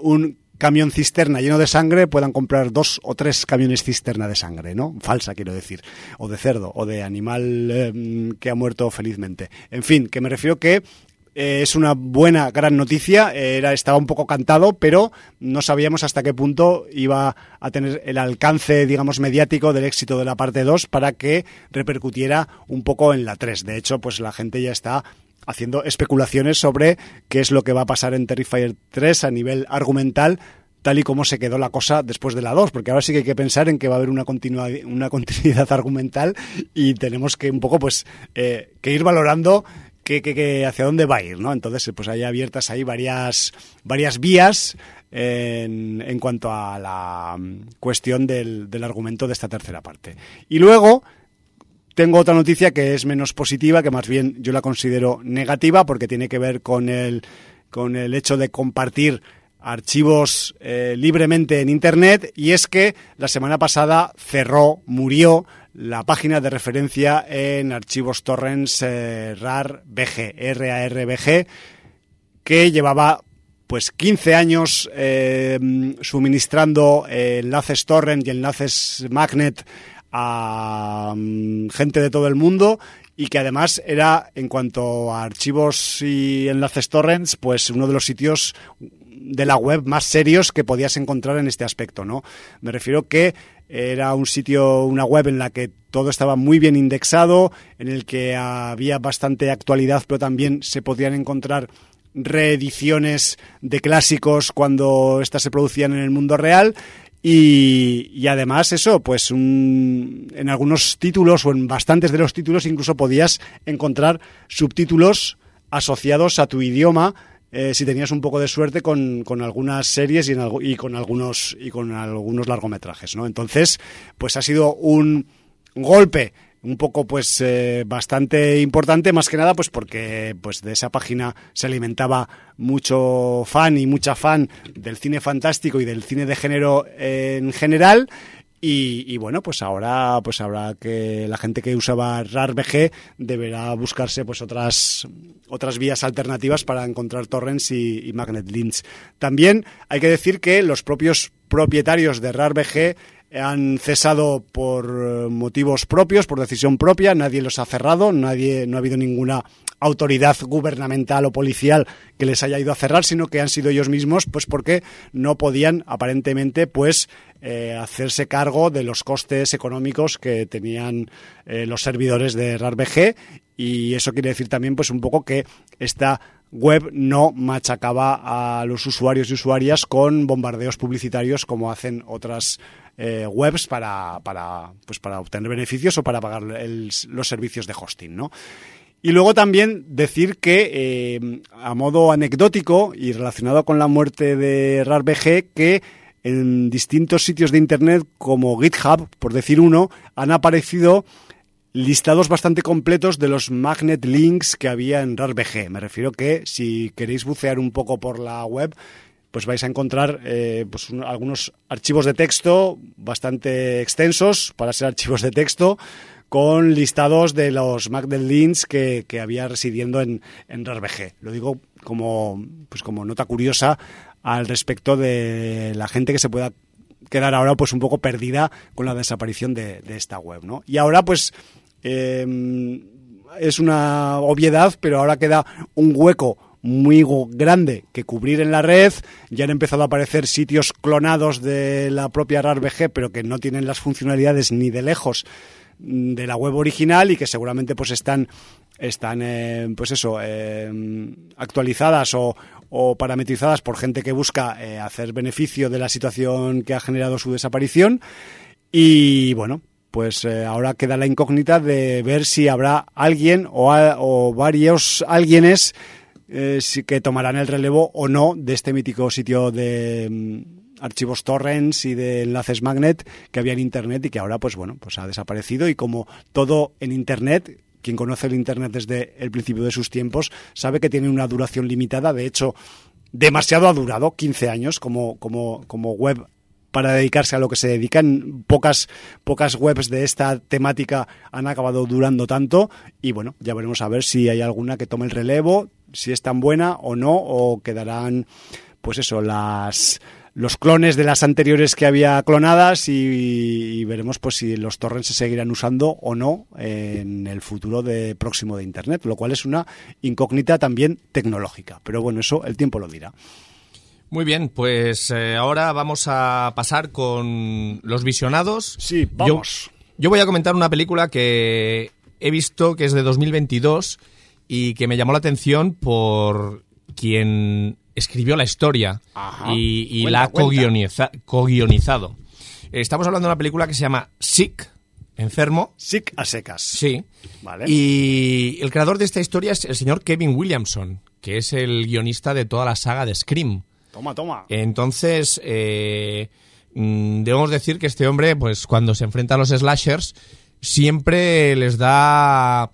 un camión cisterna lleno de sangre puedan comprar dos o tres camiones cisterna de sangre, ¿no? Falsa, quiero decir, o de cerdo, o de animal em, que ha muerto felizmente. En fin, que me refiero que eh, es una buena, gran noticia. Estaba un poco cantado, pero no sabíamos hasta qué punto iba a tener el alcance, digamos, mediático del éxito de la parte 2 para que repercutiera un poco en la 3. De hecho, pues la gente ya está haciendo especulaciones sobre qué es lo que va a pasar en Terrifier 3 a nivel argumental tal y como se quedó la cosa después de la 2, porque ahora sí que hay que pensar en que va a haber una, una continuidad *laughs* argumental y tenemos que un poco pues eh, que ir valorando que, hacia dónde va a ir, ¿no? Entonces, pues hay abiertas ahí varias, varias vías en, en cuanto a la cuestión del, del argumento de esta tercera parte. Y luego, tengo otra noticia que es menos positiva, que más bien yo la considero negativa porque tiene que ver con el, con el hecho de compartir archivos eh, libremente en Internet y es que la semana pasada cerró, murió la página de referencia en archivos torrents eh, RARBG, RARBG, que llevaba pues 15 años eh, suministrando enlaces torrent y enlaces magnet a mm, gente de todo el mundo y que además era, en cuanto a archivos y enlaces torrents, pues uno de los sitios de la web más serios que podías encontrar en este aspecto, ¿no? Me refiero que era un sitio, una web en la que todo estaba muy bien indexado, en el que había bastante actualidad, pero también se podían encontrar reediciones de clásicos cuando éstas se producían en el mundo real y, además eso, pues en algunos títulos o en bastantes de los títulos incluso podías encontrar subtítulos asociados a tu idioma eh, si tenías un poco de suerte con, con algunas series y, y, con algunos y con algunos largometrajes, ¿no? Entonces, pues ha sido un golpe un poco pues eh, bastante importante más que nada pues porque pues de esa página se alimentaba mucho fan y mucha fan del cine fantástico y del cine de género en general y, bueno, pues ahora pues habrá que la gente que usaba RARBG deberá buscarse pues otras otras vías alternativas para encontrar torrents y, y magnet links. También hay que decir que los propios propietarios de RARBG han cesado por eh, motivos propios, por decisión propia, nadie los ha cerrado, nadie, no ha habido ninguna autoridad gubernamental o policial que les haya ido a cerrar, sino que han sido ellos mismos, pues porque no podían aparentemente, pues eh, hacerse cargo de los costes económicos que tenían eh, los servidores de RARBG y eso quiere decir también, pues un poco que esta web no machacaba a los usuarios y usuarias con bombardeos publicitarios como hacen otras eh, webs para, para, pues para obtener beneficios o para pagar los servicios de hosting, ¿no? Y luego también decir que, eh, a modo anecdótico y relacionado con la muerte de RARBG, que en distintos sitios de Internet como GitHub, por decir uno, han aparecido listados bastante completos de los magnet links que había en RARBG. Me refiero que si queréis bucear un poco por la web, pues vais a encontrar eh, pues algunos archivos de texto bastante extensos para ser archivos de texto con listados de los Magdalens que, que había residiendo en, en RARBG. Lo digo como, pues como nota curiosa al respecto de la gente que se pueda quedar ahora pues un poco perdida con la desaparición de, esta web, ¿no? Y ahora pues eh, es una obviedad, pero ahora queda un hueco muy grande que cubrir en la red. Ya han empezado a aparecer sitios clonados de la propia RARBG, pero que no tienen las funcionalidades ni de lejos de la web original y que seguramente pues están están eh, pues eso eh, actualizadas o, o, parametrizadas por gente que busca eh, hacer beneficio de la situación que ha generado su desaparición y bueno pues ahora queda la incógnita de ver si habrá alguien o, a, o varios alguienes eh, que tomarán el relevo o no de este mítico sitio de mm, archivos torrents y de enlaces magnet que había en internet y que ahora pues bueno pues ha desaparecido. Y como todo en internet quien conoce el internet desde el principio de sus tiempos sabe que tiene una duración limitada. De hecho demasiado ha durado 15 años como como como web para dedicarse a lo que se dedican. Pocas, pocas webs de esta temática han acabado durando tanto. Y bueno, ya veremos a ver si hay alguna que tome el relevo, si es tan buena o no, o quedarán, pues eso, las los clones de las anteriores que había clonadas y, y, veremos pues si los torrents se seguirán usando o no en el futuro de próximo de internet, lo cual es una incógnita también tecnológica, pero bueno, eso el tiempo lo dirá. Muy bien, pues eh, ahora vamos a pasar con los visionados. Sí, vamos. Yo, yo, voy a comentar una película que he visto que es de 2022 y que me llamó la atención por quien escribió la historia Ajá. y, y Cuenta, la ha co-guionizado. Estamos hablando de una película que se llama Sick, enfermo. Sick a secas. Sí. Vale. Y el creador de esta historia es el señor Kevin Williamson, que es el guionista de toda la saga de Scream. Toma, toma. Entonces, eh, mm, debemos decir que este hombre, pues cuando se enfrenta a los slashers, siempre les da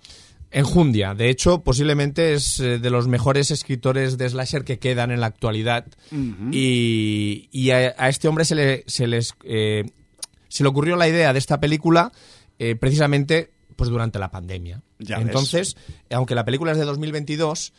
enjundia. De hecho, posiblemente es eh, de los mejores escritores de slasher que quedan en la actualidad. Uh -huh. Y, y a, a, este hombre se le, se les, eh, se le ocurrió la idea de esta película eh, precisamente pues durante la pandemia. Ya Entonces, ves. aunque la película es de 2022,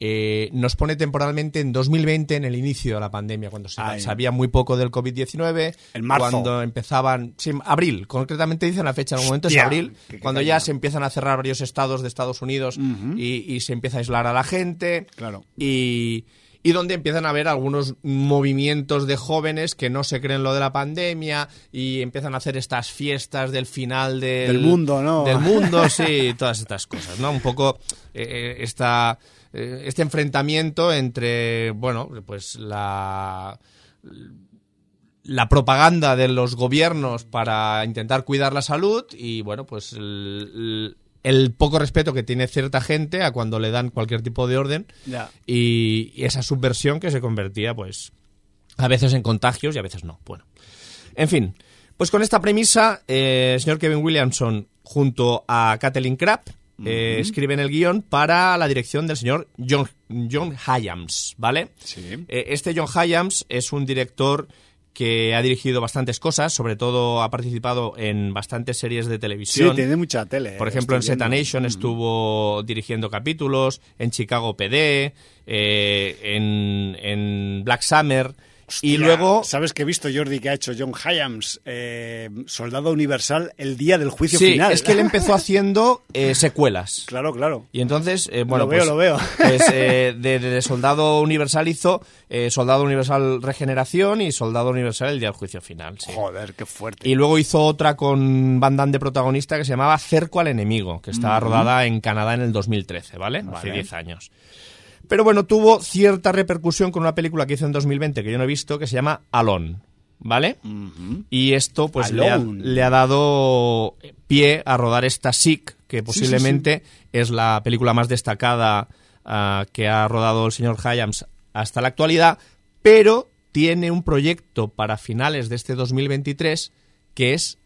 eh, nos pone temporalmente en 2020, en el inicio de la pandemia, cuando se Ay. sabía muy poco del COVID-19. En marzo. Cuando empezaban. Sí, abril, concretamente dicen la fecha, en el momento es abril, cuando ya se empiezan a cerrar varios estados de Estados Unidos y, y se empieza a aislar a la gente. Claro. Y, y donde empiezan a haber algunos movimientos de jóvenes que no se creen lo de la pandemia y empiezan a hacer estas fiestas del final del, Del mundo, ¿no? Del mundo, *laughs* sí, todas estas cosas, ¿no? Un poco eh, esta, eh, este enfrentamiento entre, bueno, pues la la propaganda de los gobiernos para intentar cuidar la salud y bueno pues el, el, poco respeto que tiene cierta gente a cuando le dan cualquier tipo de orden y, y esa subversión que se convertía pues a veces en contagios y a veces no. Bueno en fin pues con esta premisa eh, el señor Kevin Williamson junto a Kathleen Krapp eh, escriben el guion para la dirección del señor John, John Hyams, ¿vale? Sí. Eh, este John Hyams es un director que ha dirigido bastantes cosas, sobre todo ha participado en bastantes series de Sí, televisión. tiene mucha tele. Por ejemplo, en viendo. Nation estuvo dirigiendo capítulos, en Chicago PD, eh, en, en Black Summer. Y luego ¿Sabes qué he visto, Jordi, que ha hecho John Hyams, eh, Soldado Universal, el día del juicio Sí, final? es que él empezó *laughs* haciendo eh, secuelas. Claro, claro. Y entonces, eh, bueno, Lo veo, pues, lo veo. pues, eh, *laughs* de, de Soldado Universal hizo eh, Soldado Universal Regeneración y Soldado Universal el día del juicio final. sí. Joder, qué fuerte. Y luego hizo otra con Van Damme de protagonista que se llamaba Cerco al enemigo, que estaba rodada en Canadá en el 2013, ¿vale? Hace Vale. 10 años. Pero bueno, tuvo cierta repercusión con una película que hizo en 2020 que yo no he visto, que se llama Alone, ¿vale? Y esto pues le ha, le ha dado pie a rodar esta Sick, que posiblemente es la película más destacada ah, que ha rodado el señor Hyams hasta la actualidad, pero tiene un proyecto para finales de este 2023 que es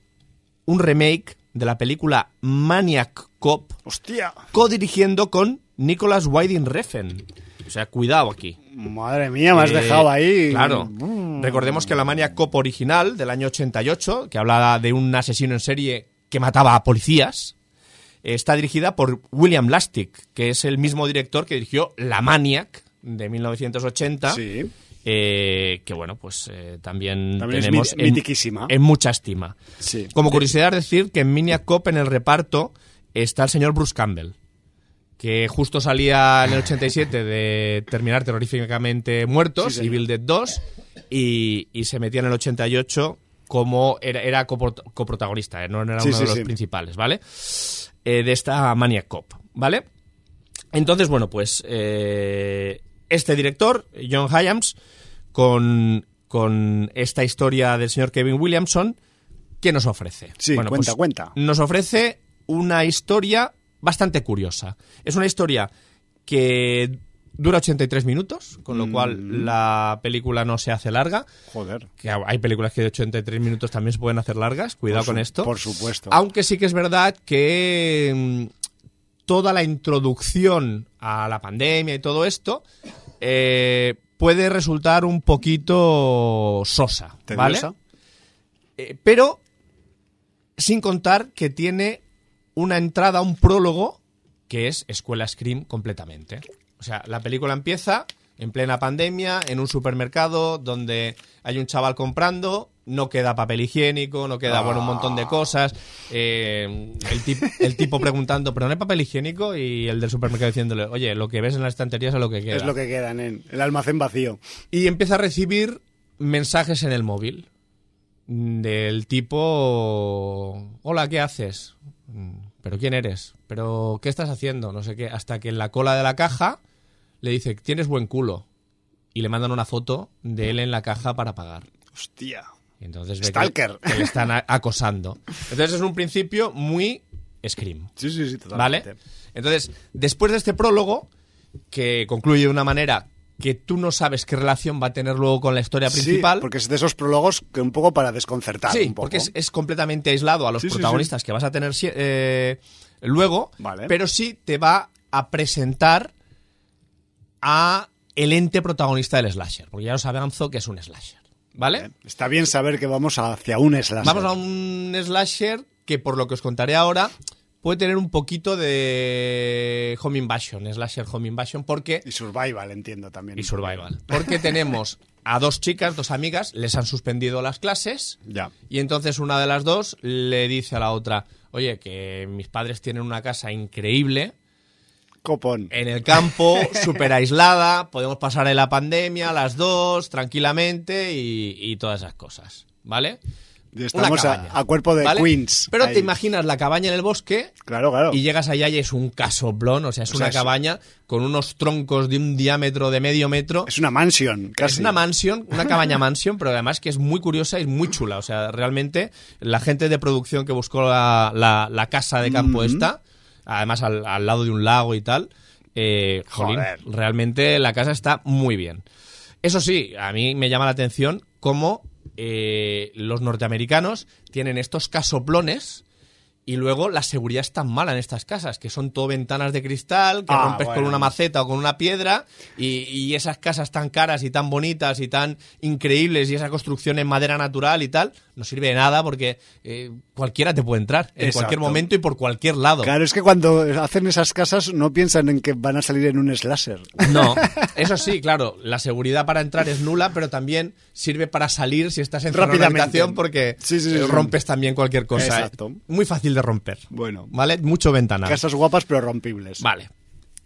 un remake de la película Maniac Cop, Hostia, co-dirigiendo con Nicholas Winding Refn. O sea, cuidado aquí. madre mía, me has Eh, dejado ahí. Claro. Mm. Recordemos que la Mania Cop original del año 88, que hablaba de un asesino en serie que mataba a policías, está dirigida por William Lastic, que es el mismo director que dirigió La Maniac de 1980. Sí. eh, que bueno, pues eh, también, También es tenemos mit- mitiquísima. en mucha estima. Sí. Como curiosidad decir que en Maniac Cop en el reparto está el señor Bruce Campbell, que justo salía en el 87 de terminar terroríficamente muertos, Sí. Evil Dead 2, y, y se metía en el 88 como era, era copro- coprotagonista, eh, no era Sí, uno sí, de los principales, ¿vale? Eh, de esta Maniac Cop, ¿vale? Entonces, bueno, pues eh, este director, John Hyams, con, con esta historia del señor Kevin Williamson, ¿qué nos ofrece? Sí, Bueno, cuenta, pues, cuenta. Nos ofrece una historia bastante curiosa. Es una historia que dura 83 minutos, con lo Mm. cual la película no se hace larga. Joder. Que hay películas que de 83 minutos también se pueden hacer largas, cuidado su- con esto. por supuesto. Aunque sí que es verdad que mm, toda la introducción a la pandemia y todo esto eh, puede resultar un poquito sosa, ¿vale? Eh, pero sin contar que tiene una entrada, un prólogo, que es Escuela Scream completamente. O sea, la película empieza en plena pandemia, en un supermercado donde hay un chaval comprando, no queda papel higiénico, no queda, bueno, un montón de cosas. eh, el, tip- el tipo *laughs* preguntando, ¿pero no hay papel higiénico? Y el del supermercado diciéndole, oye, lo que ves en las estanterías es lo que queda. Es lo que quedan en el almacén vacío. Y empieza a recibir mensajes en el móvil del tipo, hola, ¿qué haces? "Mm, ¿Pero quién eres? ¿Pero qué estás haciendo? No sé qué. Hasta que en la cola de la caja le dice, tienes buen culo. Y le mandan una foto de él en la caja para pagar. Hostia. Y entonces ve que- Stalker. que le están acosando. Entonces es un principio muy Scream. Sí, sí, sí, ¿Vale? totalmente. Entonces, después de este prólogo, que concluye de una manera que tú no sabes qué relación va a tener luego con la historia Sí, principal. porque es de esos prólogos que un poco para desconcertar. Sí, un poco. porque es, es completamente aislado a los Sí, sí, protagonistas que vas a tener eh, luego, Vale. pero sí te va a presentar a el ente protagonista del slasher, porque ya os avanzo que es un slasher, ¿vale? Está bien saber que vamos hacia un slasher. Vamos a un slasher que por lo que os contaré ahora puede tener un poquito de home invasion, slasher home invasion, porque Y survival, entiendo también. y survival, porque tenemos a dos chicas, dos amigas, les han suspendido las clases Ya. y entonces una de las dos le dice a la otra, oye, que mis padres tienen una casa increíble Copón. en el campo, *laughs* súper aislada, podemos pasar en la pandemia las dos tranquilamente y, y todas esas cosas, ¿vale? Estamos a, cuerpo de ¿vale? Queens. Pero ahí. te imaginas la cabaña en el bosque Claro, claro. y llegas allá y es un casoplón, o sea, es O sea, una es- cabaña con unos troncos de un diámetro de medio metro. Es una mansion, casi. Es una mansión, una cabaña *laughs* mansión, pero además que es muy curiosa y muy chula. O sea, realmente la gente de producción que buscó la, la- la casa de campo esta, además al, al lado de un lago y tal, eh, jolín, Joder. realmente la casa está muy bien. Eso sí, a mí me llama la atención cómo eh, los norteamericanos tienen estos casoplones y luego la seguridad es tan mala en estas casas, que son todo ventanas de cristal, que Ah, rompes con una maceta o con una piedra, y, y esas casas tan caras y tan bonitas y tan increíbles, y esa construcción en madera natural y tal, no sirve de nada porque eh, cualquiera te puede entrar en Exacto. cualquier momento y por cualquier lado. Claro, es que cuando hacen esas casas no piensan en que van a salir en un slasher. No, *laughs* eso sí, claro, la seguridad para entrar es nula, pero también sirve para salir si estás en una habitación porque Sí, sí, sí, eh, sí. rompes también cualquier cosa. Exacto. Muy fácil de romper. Bueno. ¿Vale? Mucho ventana. Casas guapas pero rompibles. Vale.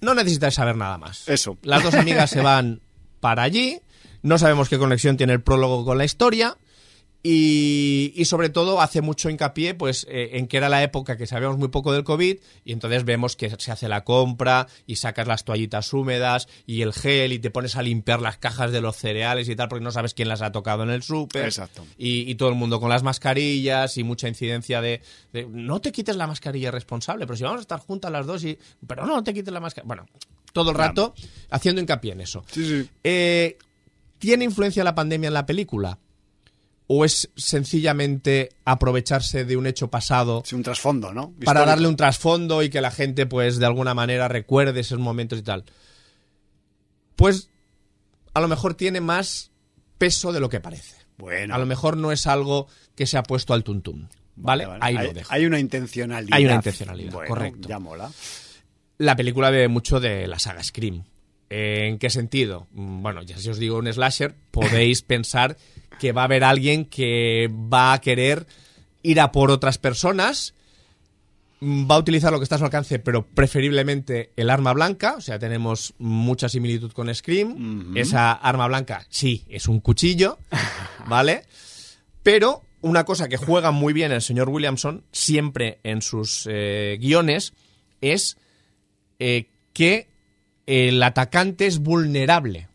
No necesitáis saber nada más. Eso. Las dos amigas se van para allí. No sabemos qué conexión tiene el prólogo con la historia. Y, y sobre todo hace mucho hincapié pues eh, en que era la época que sabíamos muy poco del COVID y entonces vemos que se hace la compra y sacas las toallitas húmedas y el gel y te pones a limpiar las cajas de los cereales y tal porque no sabes quién las ha tocado en el súper. Exacto. Y, y todo el mundo con las mascarillas y mucha incidencia de, de, no te quites la mascarilla responsable, pero si vamos a estar juntas las dos y pero no te quites la mascarilla. Bueno, todo el rato haciendo hincapié en eso. Sí, sí. Eh, ¿Tiene influencia la pandemia en la película? ¿O es sencillamente aprovecharse de un hecho pasado Sí, un trasfondo, ¿no? para darle un trasfondo y que la gente, pues, de alguna manera recuerde esos momentos y tal? Pues a lo mejor tiene más peso de lo que parece. Bueno, A lo mejor no es algo que se ha puesto al tuntum. ¿Vale? Vale, vale. Ahí hay, lo dejo. hay una intencionalidad. Hay una intencionalidad, Bueno, correcto. Ya mola. La película bebe mucho de la saga Scream. ¿En qué sentido? Mm, Bueno, ya si os digo un slasher, podéis *laughs* pensar que va a haber alguien que va a querer ir a por otras personas, mm, va a utilizar lo que está a su alcance, pero preferiblemente el arma blanca, o sea, tenemos mucha similitud con Scream. Esa arma blanca, sí, es un cuchillo, *laughs* ¿vale? Pero una cosa que juega muy bien el señor Williamson, siempre en sus eh, guiones, es eh, que el atacante es vulnerable.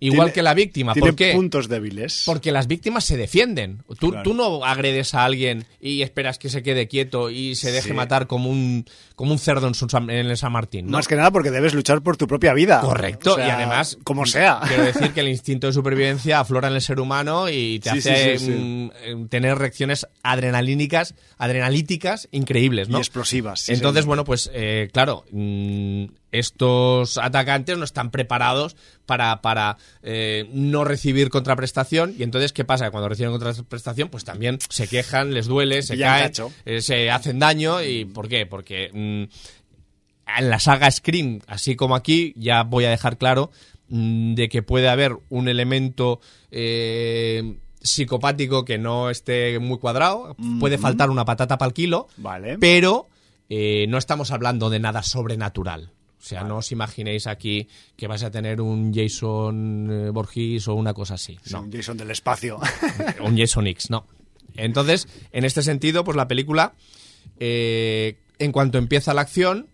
Igual Tiene- que la víctima. Tiene ¿Por qué? puntos débiles. Porque las víctimas se defienden. Tú, Claro. tú no agredes a alguien y esperas que se quede quieto y se deje Sí. matar como un, como un cerdo en, su San- en el San Martín. ¿no? Más que nada porque debes luchar por tu propia vida. Correcto, O sea, y además, Como sea. Quiero *laughs* decir que el instinto de supervivencia aflora en el ser humano y te Sí, hace sí, sí, sí. mm, eh, tener reacciones adrenalínicas, adrenalíticas increíbles, ¿no? Y explosivas. Entonces, bueno, pues eh, claro, mm, estos atacantes no están preparados para, para eh, no recibir contraprestación. Y entonces, ¿qué pasa? Cuando reciben contraprestación, pues también se quejan, les duele, se caen, eh, se hacen daño. ¿Y por qué? Porque mm, en la saga Scream, así como aquí, ya voy a dejar claro mm, de que puede haber un elemento eh, psicopático que no esté muy cuadrado, puede faltar una patata para el kilo, Vale. pero eh, no estamos hablando de nada sobrenatural. O sea, no os imaginéis aquí que vais a tener un Jason eh, Borges o una cosa así. Sí, No un Jason del espacio. un Jason X, no. Entonces, en este sentido, pues la película, eh, en cuanto empieza la acción,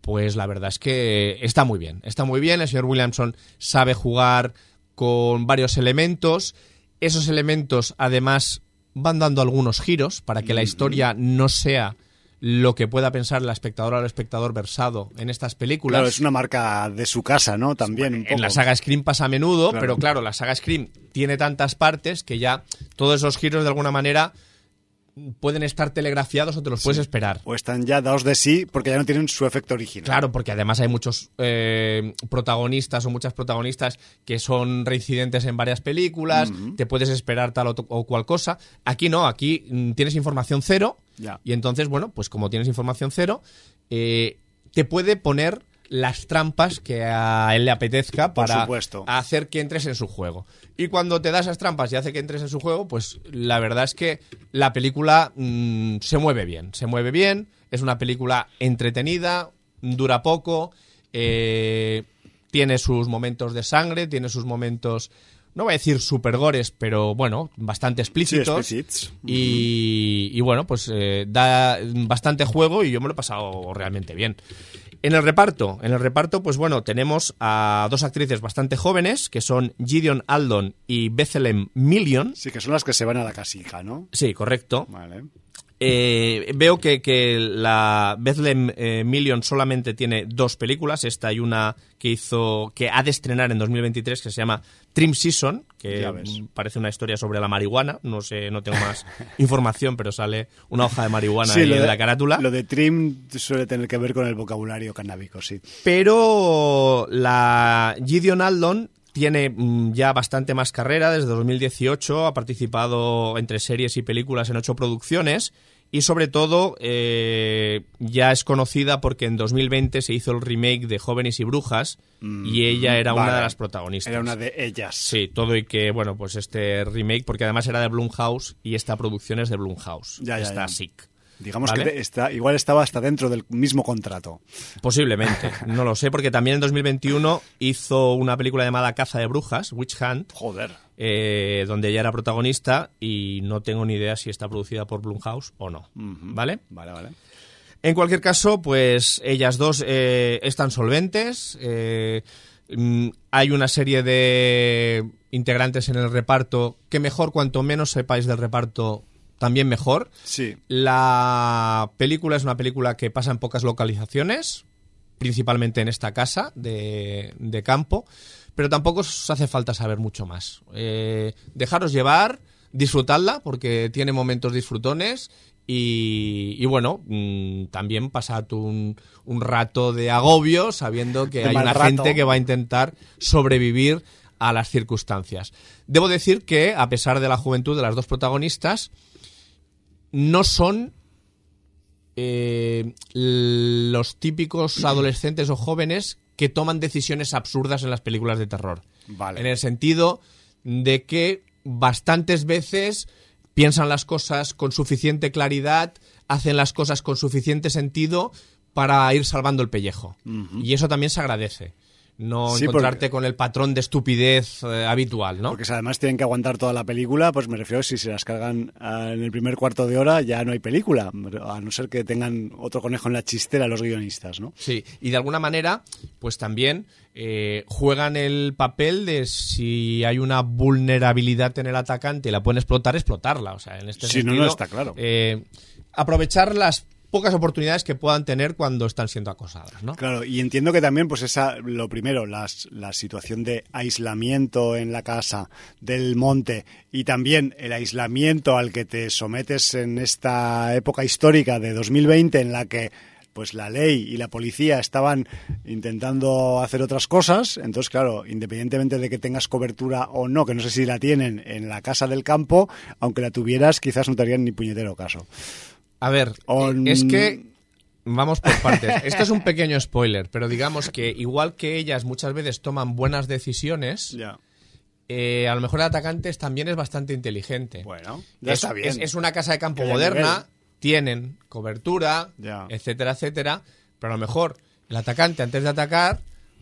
pues la verdad es que está muy bien. Está muy bien, el señor Williamson sabe jugar con varios elementos. Esos elementos, además, van dando algunos giros para que la historia no sea lo que pueda pensar la espectadora o el espectador versado en estas películas. Claro, es una marca de su casa, ¿no? También un poco. En la saga Scream pasa a menudo, Claro. pero claro, la saga Scream tiene tantas partes que ya todos esos giros de alguna manera pueden estar telegrafiados o te los puedes esperar. O están ya dados de sí porque ya no tienen su efecto original. Claro, porque además hay muchos eh, protagonistas o muchas protagonistas que son reincidentes en varias películas, te puedes esperar tal o, cual cosa. Aquí no, aquí mm, tienes información cero Ya. y entonces, bueno, pues como tienes información cero, eh, te puede poner las trampas que a él le apetezca para hacer que entres en su juego. Y cuando te da esas trampas y hace que entres en su juego, pues la verdad es que la película mm, se mueve bien. Se mueve bien, es una película entretenida, dura poco, eh, tiene sus momentos de sangre, tiene sus momentos, no voy a decir super gores, pero bueno, bastante Sí, explícitos. explícits. Y, y bueno, pues eh, da bastante juego y yo me lo he pasado realmente bien. En el reparto, en el reparto, pues bueno, tenemos a dos actrices bastante jóvenes, que son Gideon Aldon y Bethlehem Million. Sí, que son las que se van a la casita, ¿no? Sí, correcto. Vale. Eh, veo que, que la Bethlehem eh, Million solamente tiene dos películas, esta y una que hizo, que ha de estrenar en 2023, que se llama Trim Season, que parece una historia sobre la marihuana, no sé, no tengo más *laughs* información, pero sale una hoja de marihuana ahí lo en de- la carátula. Lo de trim suele tener que ver con el vocabulario canábico, sí. Pero la Gideon Aldon tiene mm, ya bastante más carrera. Desde 2018 ha participado entre series y películas en ocho producciones. Y sobre todo eh, ya es conocida porque en 2020 se hizo el remake de Jóvenes y Brujas y ella era una Mm, de las protagonistas. Era una de ellas. Sí, todo y que, bueno, pues este remake, porque además era de Blumhouse y esta producción es de Blumhouse. Ya, ya, Está ya. sick. Digamos ¿Vale? que está, igual estaba hasta dentro del mismo contrato. Posiblemente, *laughs* no lo sé, porque también en 2021 hizo una película llamada Caza de Brujas, Witch Hunt, Joder. eh, donde ella era protagonista y no tengo ni idea si está producida por Blumhouse o no. ¿Vale? Vale, vale. En cualquier caso, pues ellas dos eh, están solventes. eh, mm, hay una serie de integrantes en el reparto que mejor, cuanto menos sepáis del reparto, también mejor. Sí. La película es una película que pasa en pocas localizaciones, principalmente en esta casa de, de campo, pero tampoco os hace falta saber mucho más. Eh, dejaros llevar, disfrutadla, porque tiene momentos disfrutones. Y, y bueno, mm, también pasad un, un rato de agobio sabiendo que De hay una rato. gente que va a intentar sobrevivir a las circunstancias. Debo decir que, a pesar de la juventud de las dos protagonistas, no son eh, los típicos *clears throat* adolescentes o jóvenes que toman decisiones absurdas en las películas de terror. Vale. En el sentido de que bastantes veces piensan las cosas con suficiente claridad, hacen las cosas con suficiente sentido para ir salvando el pellejo. Y eso también se agradece. No Sí, encontrarte porque- con el patrón de estupidez eh, habitual, ¿no? Porque si además tienen que aguantar toda la película, pues me refiero si se las cargan ah, en el primer cuarto de hora ya no hay película, a no ser que tengan otro conejo en la chistera los guionistas, ¿no? Sí, y de alguna manera, pues también eh, juegan el papel de si hay una vulnerabilidad en el atacante y la pueden explotar, explotarla. O sea, en este no, sentido, no, está claro. eh, aprovechar las pocas oportunidades que puedan tener cuando están siendo acosadas, ¿no? Claro, y entiendo que también, pues esa, lo primero, las, la situación de aislamiento en la casa, del monte, y también el aislamiento al que te sometes en esta época histórica de 2020 en la que pues la ley y la policía estaban intentando hacer otras cosas, entonces claro, independientemente de que tengas cobertura o no, que no sé si la tienen en la casa del campo, aunque la tuvieras, quizás no te harían ni puñetero caso. A ver, es que vamos por partes. *laughs* Esto es un pequeño spoiler, pero digamos que igual que ellas muchas veces toman buenas decisiones, Ya. eh, a lo mejor el atacante también es bastante inteligente. Bueno, ya es, está bien. es- es una casa de campo moderna, tienen cobertura, Ya. etcétera, etcétera, pero a lo mejor el atacante antes de atacar,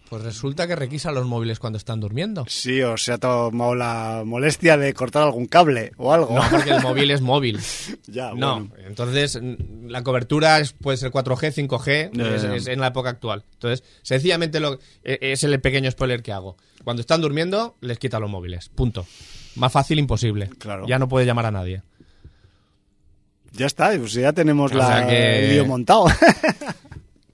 pues resulta que requisa los móviles cuando están durmiendo. Sí, o se ha tomado la molestia de cortar algún cable o algo. No, porque el *laughs* móvil es móvil. ya, No, bueno. entonces la cobertura es- puede ser 4G, 5G, Ya, es, en la época actual. Entonces, sencillamente lo, e- es el pequeño spoiler que hago. Cuando están durmiendo, les quita los móviles. Punto. Más fácil, imposible. Claro. Ya no puede llamar a nadie. Ya está, pues ya tenemos O la, que- el lío montado. *laughs*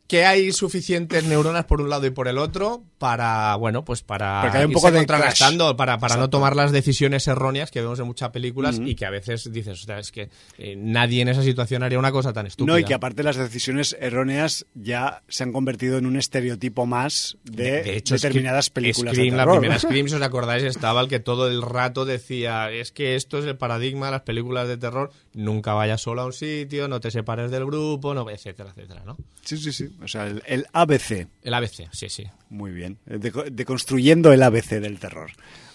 que hay suficientes neuronas por un lado y por el otro para, bueno, pues para Para que haya un poco de contrarrestando, para, para no tomar las decisiones erróneas que vemos en muchas películas y que a veces dices, o sea, es que eh, nadie en esa situación haría una cosa tan estúpida. no, y que aparte las decisiones erróneas ya se han convertido en un estereotipo más de, determinadas Scream- películas Scream, de la primera Scream, si os *laughs* acordáis, estaba el que todo el rato decía, es que esto es el paradigma de las películas de terror, nunca vayas solo a un sitio, no te separes del grupo, no, etcétera, etcétera, ¿no? Sí, sí, sí. O sea, el, el ABC. El ABC, sí, sí. Muy bien. De- deconstruyendo el ABC del terror.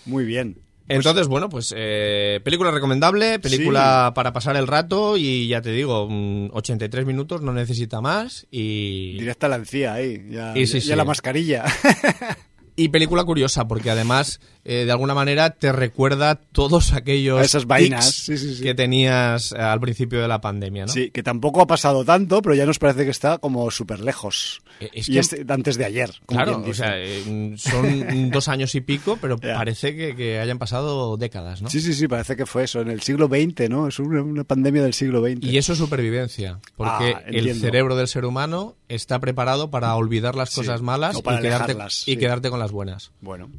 Muy bien. Entonces, bueno, pues eh, película recomendable, película para pasar el rato y ya te digo, mm, 83 minutos, no necesita más y, Directa la encía ahí. Ya, Y sí, ya sí. la mascarilla. *laughs* y película curiosa porque además eh, de alguna manera te recuerda todos aquellos A esas vainas, tics sí, sí, sí. que tenías eh, al principio de la pandemia, ¿no? Sí, que tampoco ha pasado tanto, pero ya nos parece que está como súper lejos. Eh, es y que- es antes de ayer. como Claro, o sea, eh, son *laughs* dos años y pico, pero parece que, que hayan pasado décadas, ¿no? Sí, sí, sí, parece que fue eso, en el siglo XX, ¿no? Es una, una pandemia del siglo XX. Y eso es supervivencia, porque Ah, el cerebro del ser humano está preparado para olvidar las Sí, cosas malas o para y, quedarte, alejarlas, y sí. quedarte con las buenas. Bueno.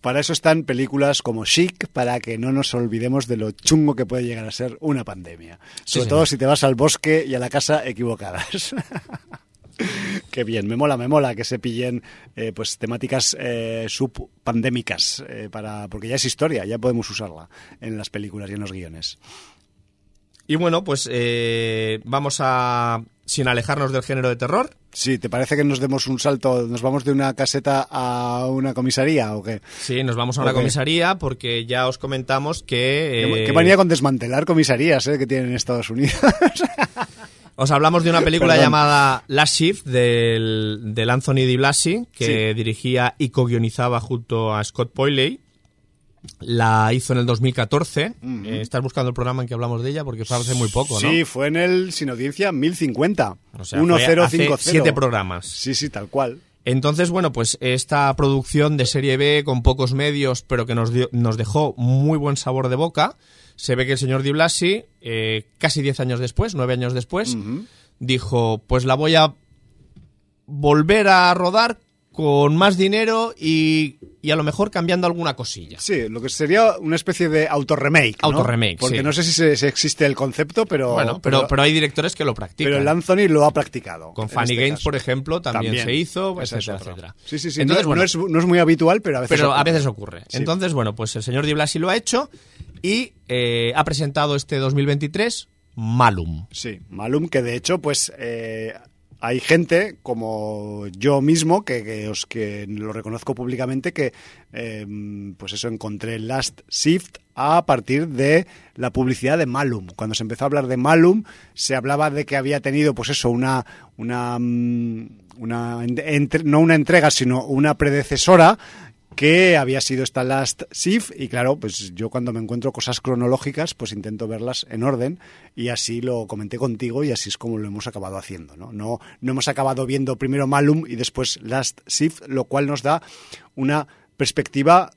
Para eso están películas como Chic, para que no nos olvidemos de lo chungo que puede llegar a ser una pandemia. Sobre todo si te vas al bosque y a la casa equivocadas. *laughs* Qué bien, me mola, me mola que se pillen eh, pues temáticas eh, subpandémicas, eh, para, porque ya es historia, ya podemos usarla en las películas y en los guiones. Y bueno, pues vamos a, sin alejarnos del género de terror, Sí, ¿te parece que nos demos un salto, nos vamos de una caseta a una comisaría o qué? sí, nos vamos a una comisaría porque ya os comentamos que... Qué, eh, qué manía con desmantelar comisarías eh, que tienen en Estados Unidos. *laughs* Os hablamos de una película Perdón. llamada Last Shift del, del Anthony Di Blasi, que Sí. dirigía y co-guionizaba junto a Scott Poyley. La hizo en el 2014. Eh, estás buscando el programa en que hablamos de ella porque fue hace muy poco, ¿no? Sí, fue en el Sin Audiencia 1050. O sea, fue hace 1050. siete programas. Sí, sí, tal cual. Entonces, bueno, pues esta producción de serie B con pocos medios, pero que nos, dio- nos dejó muy buen sabor de boca, se ve que el señor Di Blasi, eh, casi 10 años después, 9 años después, dijo, pues la voy a volver a rodar con más dinero y, y a lo mejor cambiando alguna cosilla. Sí, lo que sería una especie de autorremake. ¿no? Autorremake, Porque sí. no sé si, se- si existe el concepto, pero. bueno, pero, pero hay directores que lo practican. pero el Anthony lo ha practicado. con Fanny este Gaines, caso. por ejemplo, también, se hizo, etcétera, etcétera. Sí, sí, sí. Entonces, no, bueno, no es, no es muy habitual, pero a veces. pero a ocurre. veces ocurre. Sí. Entonces, bueno, pues el señor Di Blasi lo ha hecho y eh, ha presentado este 2023 Malum. Sí, Malum, que de hecho, pues eh, hay gente como yo mismo que, que os que lo reconozco públicamente que eh, pues eso encontré Last Shift a partir de la publicidad de Malum. Cuando se empezó a hablar de Malum, se hablaba de que había tenido, pues eso, una, una, mm, una entre- no una entrega, sino una predecesora que había sido esta Last Shift y claro, pues yo cuando me encuentro cosas cronológicas, pues intento verlas en orden y así lo comenté contigo y así es como lo hemos acabado haciendo, ¿no? No, no hemos acabado viendo primero Malum y después Last Shift, lo cual nos da una perspectiva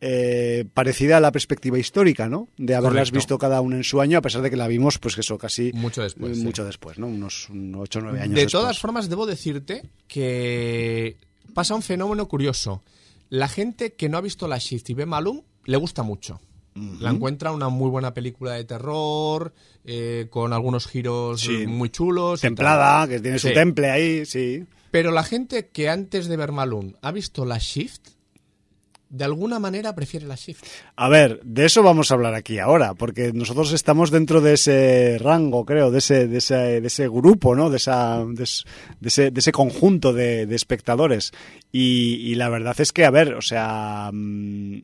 eh, parecida a la perspectiva histórica, ¿no? De haberlas Correcto. visto cada uno en su año, a pesar de que la vimos, pues eso, casi Mucho después, sí. mucho después, ¿no? Unos 8 o 9 años De después. todas formas, debo decirte que pasa un fenómeno curioso. La gente que no ha visto la Shift y ve Malum le gusta mucho. La encuentra una muy buena película de terror, eh, con algunos giros Sí. muy chulos. Templada, que tiene su temple ahí, sí. Pero la gente que antes de ver Malum ha visto la Shift, de alguna manera prefiere la Shift. A ver, de eso vamos a hablar aquí ahora, porque nosotros estamos dentro de ese rango, creo, de ese, de ese, de ese grupo, ¿no? De, esa, de, es- de ese, de ese conjunto de, de espectadores. Y, y la verdad es que, a ver, o sea, mm,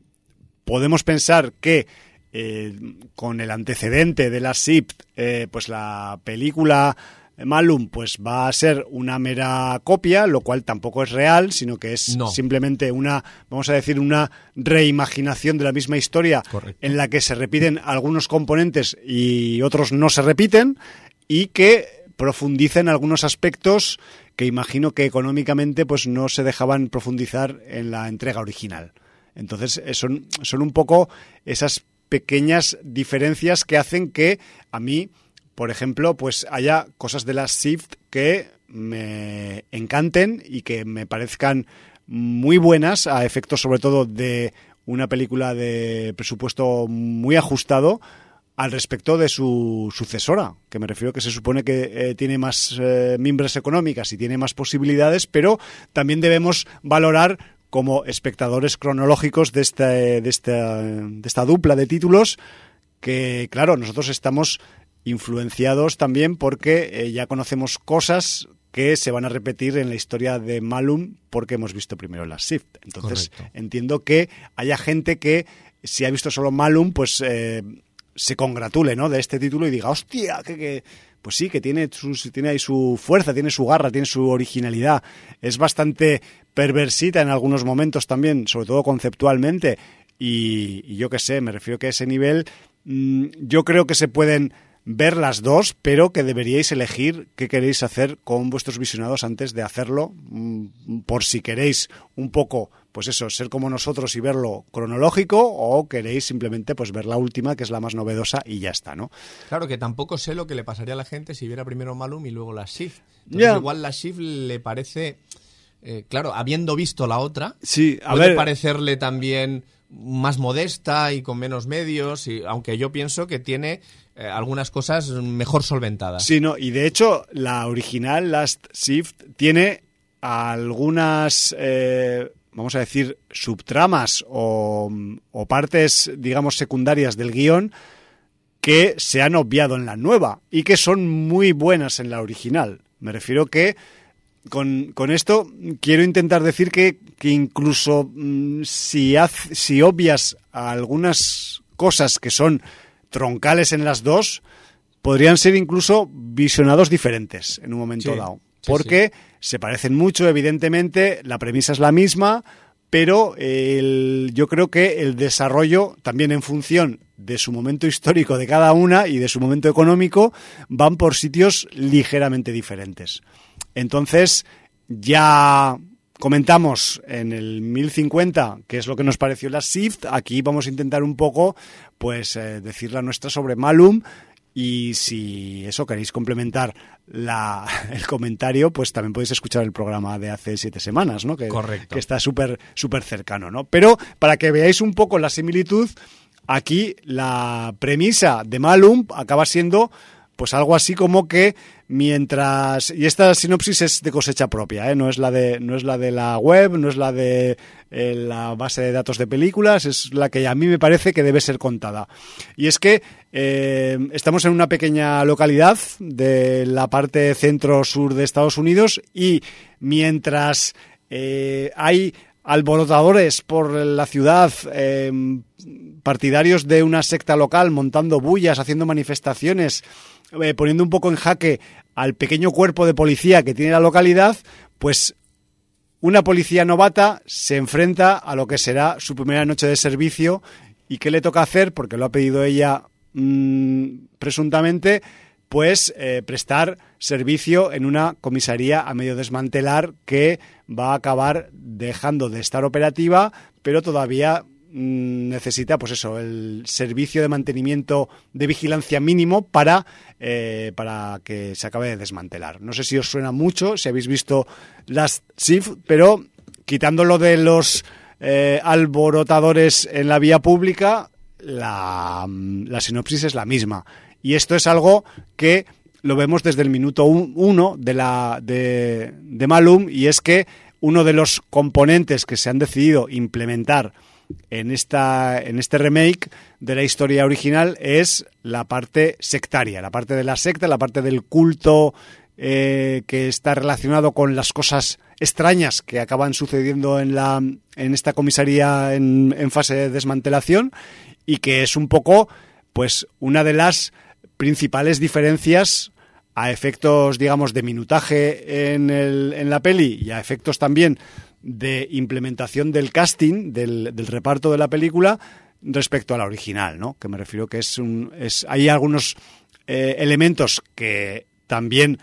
podemos pensar que eh, con el antecedente de la SIP, eh, pues la película Malum pues va a ser una mera copia, lo cual tampoco es real, sino que es No. simplemente una, vamos a decir, una reimaginación de la misma historia Correcto. en la que se repiten algunos componentes y otros no se repiten y que profundicen algunos aspectos que imagino que económicamente pues no se dejaban profundizar en la entrega original. Entonces eh, son, son un poco esas pequeñas diferencias que hacen que a mí, por ejemplo, pues haya cosas de la Shift que me encanten y que me parezcan muy buenas a efectos sobre todo de una película de presupuesto muy ajustado al respecto de su sucesora, que me refiero que se supone que eh, tiene más eh, económicas y tiene más posibilidades, pero también debemos valorar como espectadores cronológicos de esta, de esta, de esta dupla de títulos que, claro, nosotros estamos influenciados también porque eh, ya conocemos cosas que se van a repetir en la historia de Malum porque hemos visto primero la Shift. Entonces, Correcto. entiendo que haya gente que si ha visto solo Malum, pues eh, se congratule ¿no? de este título y diga, hostia, que, que pues sí, que tiene, sus, tiene ahí su fuerza, tiene su garra, tiene su originalidad. Es bastante perversita en algunos momentos también, sobre todo conceptualmente. Y, y yo qué sé, me refiero que a ese nivel mm, yo creo que se pueden ver las dos, pero que deberíais elegir qué queréis hacer con vuestros visionados antes de hacerlo, mm, por si queréis un poco, pues eso, ser como nosotros y verlo cronológico, o queréis simplemente pues ver la última, que es la más novedosa, y ya está, ¿no? Claro que tampoco sé lo que le pasaría a la gente si viera primero Malum y luego la. Entonces, Ya. igual la Shift le parece. Eh, claro, habiendo visto la otra, Sí, a puede ver- parecerle también más modesta y con menos medios, y, aunque yo pienso que tiene eh, algunas cosas mejor solventadas. Sí, no, y de hecho la original Last Shift tiene algunas, eh, vamos a decir, subtramas o, o partes, digamos, secundarias del guion que se han obviado en la nueva y que son muy buenas en la original. Me refiero que con, con esto quiero intentar decir que, que incluso mm, si, haz- si obvias algunas cosas que son troncales en las dos, podrían ser incluso visionados diferentes en un momento Sí, dado. sí, Porque se parecen mucho, evidentemente, la premisa es la misma, pero el- yo creo que el desarrollo, también en función de su momento histórico de cada una y de su momento económico, van por sitios ligeramente diferentes. Entonces, ya comentamos en el 1050 qué es lo que nos pareció la Shift. Aquí vamos a intentar un poco, pues, eh, decir la nuestra sobre Malum. Y si eso queréis complementar la, *laughs* el comentario, pues también podéis escuchar el programa de hace siete semanas, ¿no? Que, Correcto. que está súper súper cercano, ¿no? Pero para que veáis un poco la similitud, aquí la premisa de Malum acaba siendo pues algo así como que mientras y esta sinopsis es de cosecha propia, ¿eh? no es la de no es la de la web, no es la de eh, la base de datos de películas, es la que a mí me parece que debe ser contada. Y es que eh, estamos en una pequeña localidad de la parte centro-sur de Estados Unidos y mientras eh, hay alborotadores por la ciudad, em, partidarios de una secta local montando bullas, haciendo manifestaciones, eh, poniendo un poco en jaque al pequeño cuerpo de policía que tiene la localidad, pues una policía novata se enfrenta a lo que será su primera noche de servicio. Y qué le toca hacer, porque lo ha pedido ella mmm, presuntamente, pues eh, prestar servicio en una comisaría a medio desmantelar que va a acabar dejando de estar operativa, pero todavía mmm, necesita, pues eso, el servicio de mantenimiento de vigilancia mínimo para, eh, para que se acabe de desmantelar. No sé si os suena mucho, si habéis visto las SIF, pero quitándolo de los eh, alborotadores en la vía pública, la, la sinopsis es la misma. Y esto es algo que lo vemos desde el minuto uno de, la, de, de Malum y es que uno de los componentes que se han decidido implementar en, esta, en este remake de la historia original es la parte sectaria, la parte de la secta, la parte del culto eh, que está relacionado con las cosas extrañas que acaban sucediendo en, la, en esta comisaría en, en fase de desmantelación y que es un poco pues una de las principales diferencias a efectos, digamos, de minutaje en, el, en la peli y a efectos también de implementación del casting, del, del, reparto de la película respecto a la original, ¿no? Que me refiero que es un... Hay algunos eh, elementos que también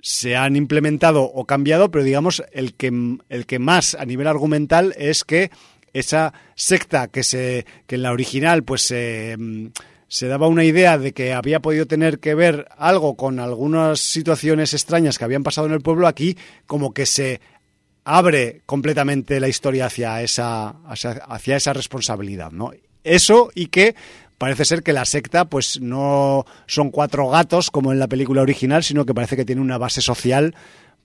se han implementado o cambiado, pero digamos el que, el que más a nivel argumental es que esa secta que se que en la original pues se... Eh, se daba una idea de que había podido tener que ver algo con algunas situaciones extrañas que habían pasado en el pueblo, aquí como que se abre completamente la historia hacia esa, hacia esa responsabilidad, ¿no? Eso y que parece ser que la secta pues no son cuatro gatos como en la película original, sino que parece que tiene una base social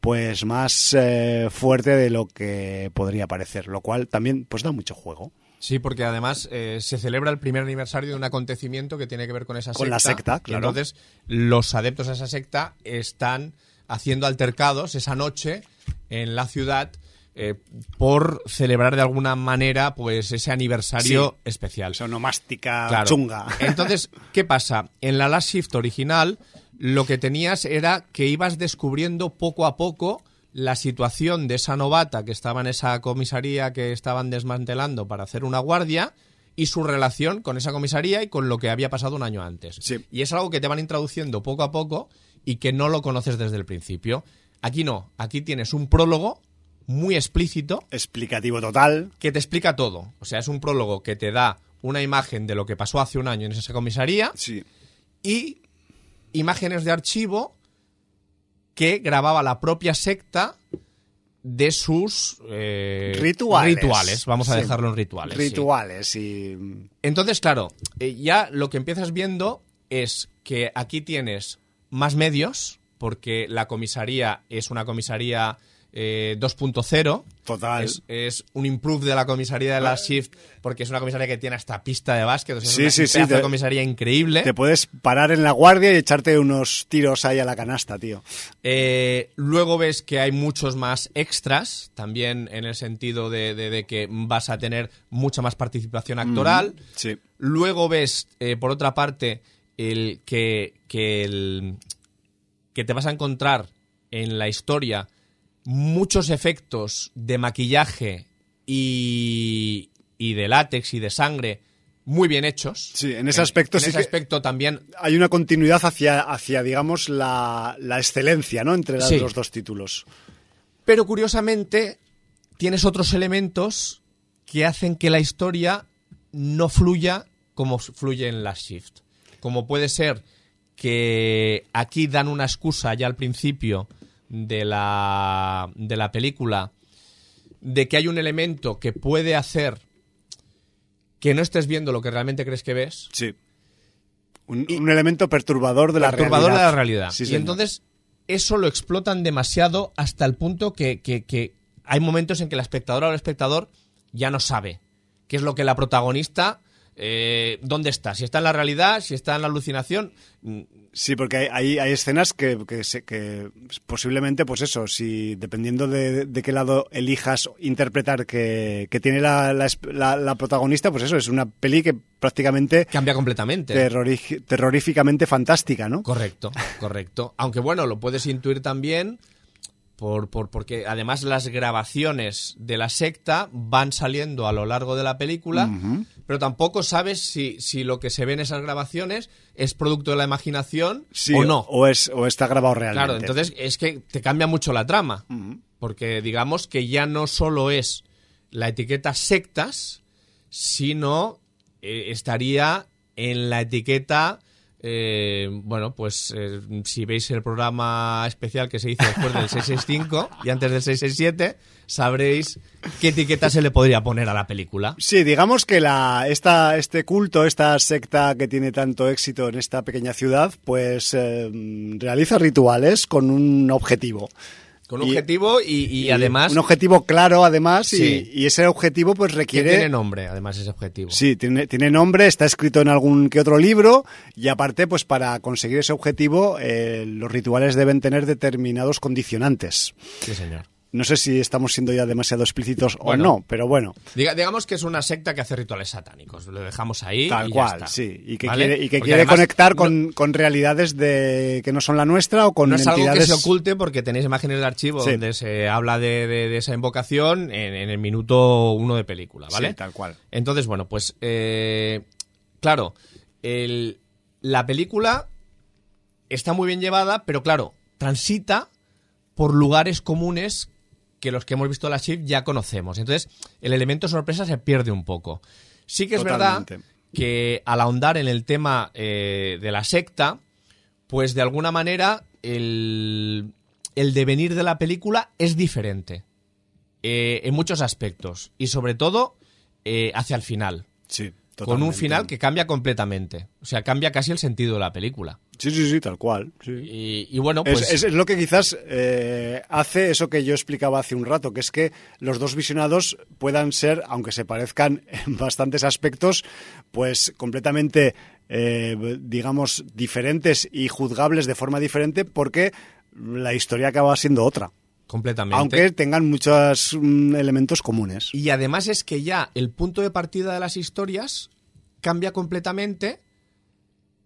pues más eh, fuerte de lo que podría parecer, lo cual también pues da mucho juego. Sí, porque además eh, se celebra el primer aniversario de un acontecimiento que tiene que ver con esa secta. Con la secta, claro. entonces, los adeptos a esa secta están haciendo altercados esa noche en la ciudad eh, por celebrar de alguna manera pues ese aniversario sí. especial. Sonomástica claro. chunga. Entonces, *laughs* ¿qué pasa? En la Last Shift original lo que tenías era que ibas descubriendo poco a poco la situación de esa novata que estaba en esa comisaría que estaban desmantelando para hacer una guardia y su relación con esa comisaría y con lo que había pasado un año antes. Sí. Y es algo que te van introduciendo poco a poco y que no lo conoces desde el principio. Aquí no, aquí tienes un prólogo muy explícito. Explicativo total. Que te explica todo. O sea, es un prólogo que te da una imagen de lo que pasó hace un año en esa comisaría. Sí. Y imágenes de archivo que grababa la propia secta de sus eh, rituales. rituales. Vamos a sí. dejarlo en rituales. Rituales sí. y... Entonces, claro, eh, ya lo que empiezas viendo es que aquí tienes más medios, porque la comisaría es una comisaría eh, 2.0. Total. Es, es, un improve de la comisaría de la Shift, porque es una comisaría que tiene hasta pista de básquet. O sea, sí, es sí, una sí. Te, comisaría increíble. Te puedes parar en la guardia y echarte unos tiros ahí a la canasta, tío. Eh, luego ves que hay muchos más extras, también en el sentido de, de, de que vas a tener mucha más participación actoral. Mm, sí. Luego ves, eh, por otra parte, el que, que, el, que te vas a encontrar en la historia muchos efectos de maquillaje y, y, de látex y de sangre muy bien hechos. Sí, en ese aspecto en, en sí ese aspecto también hay una continuidad hacia, hacia digamos, la, la excelencia, ¿no? Entre sí. los dos títulos. Pero curiosamente tienes otros elementos que hacen que la historia no fluya como fluye en la Shift. Como puede ser que aquí dan una excusa ya al principio de la, de la película de que hay un elemento que puede hacer que no estés viendo lo que realmente crees que ves. Sí. Un, un elemento perturbador de perturbador la realidad. de la realidad. Sí, y señor. entonces eso lo explotan demasiado hasta el punto que, que- que hay momentos en que la espectadora o el espectador ya no sabe qué es lo que la protagonista, eh, dónde está, si está en la realidad, si está en la alucinación. Mm, Sí, porque hay, hay, hay escenas que, que, posiblemente, pues eso, si dependiendo de, de qué lado elijas interpretar que, que tiene la, la, la- protagonista, pues eso, es una peli que prácticamente Cambia completamente. terroríficamente fantástica, ¿no? Correcto, correcto. Aunque bueno, lo puedes intuir también por, por- porque además las grabaciones de la secta van saliendo a lo largo de la película, pero tampoco sabes si, si lo que se ve en esas grabaciones es producto de la imaginación Sí, o no. O, es, o está grabado realmente. Claro, entonces es que te cambia mucho la trama, porque digamos que ya no solo es la etiqueta sectas, sino eh, estaría en la etiqueta, eh, bueno, pues eh, si veis el programa especial que se hizo después del 665 y antes del 667, sabréis qué etiqueta se le podría poner a la película. Sí, digamos que la, este culto, esta secta que tiene tanto éxito en esta pequeña ciudad, pues eh, realiza rituales con un objetivo. Con un Y- objetivo y, y además Un objetivo claro, además, y- Sí. y, ese objetivo pues requiere... tiene nombre, además ese objetivo. Sí, tiene, tiene nombre, está escrito en algún que otro libro y aparte, pues para conseguir ese objetivo, eh, los rituales deben tener determinados condicionantes. sí señor. No sé si estamos siendo ya demasiado explícitos Bueno. o no, pero bueno, Diga- digamos que es una secta que hace rituales satánicos. Lo dejamos ahí. tal y ya cual, está. sí. Y que ¿Vale? quiere, y que quiere además conectar no- con, con realidades de, que no son la nuestra o con No es algo que se oculte porque tenéis imágenes de archivo Sí. donde se habla de, de- de esa invocación en, en el minuto uno de película, ¿vale? Sí, tal cual. Entonces, bueno, pues eh, claro, el- la película está muy bien llevada, pero claro, transita por lugares comunes que los que hemos visto la Shift ya conocemos. Entonces, el elemento sorpresa se pierde un poco. Sí que es Totalmente. verdad que al ahondar en el tema eh, de la secta, pues de alguna manera el, el devenir de la película es diferente eh, en muchos aspectos y sobre todo eh, hacia el final. Sí, Con un final que cambia completamente. O sea, cambia casi el sentido de la película. Sí, sí, sí, tal cual. sí. Y, y bueno, Es- pues... es, es lo que quizás eh, hace eso que yo explicaba hace un rato, que es que los dos visionados puedan ser, aunque se parezcan *laughs* en bastantes aspectos, pues completamente, eh, digamos, diferentes y juzgables de forma diferente porque la historia acaba siendo otra, completamente. aunque tengan muchos mm, elementos comunes. Y además es que ya el punto de partida de las historias cambia completamente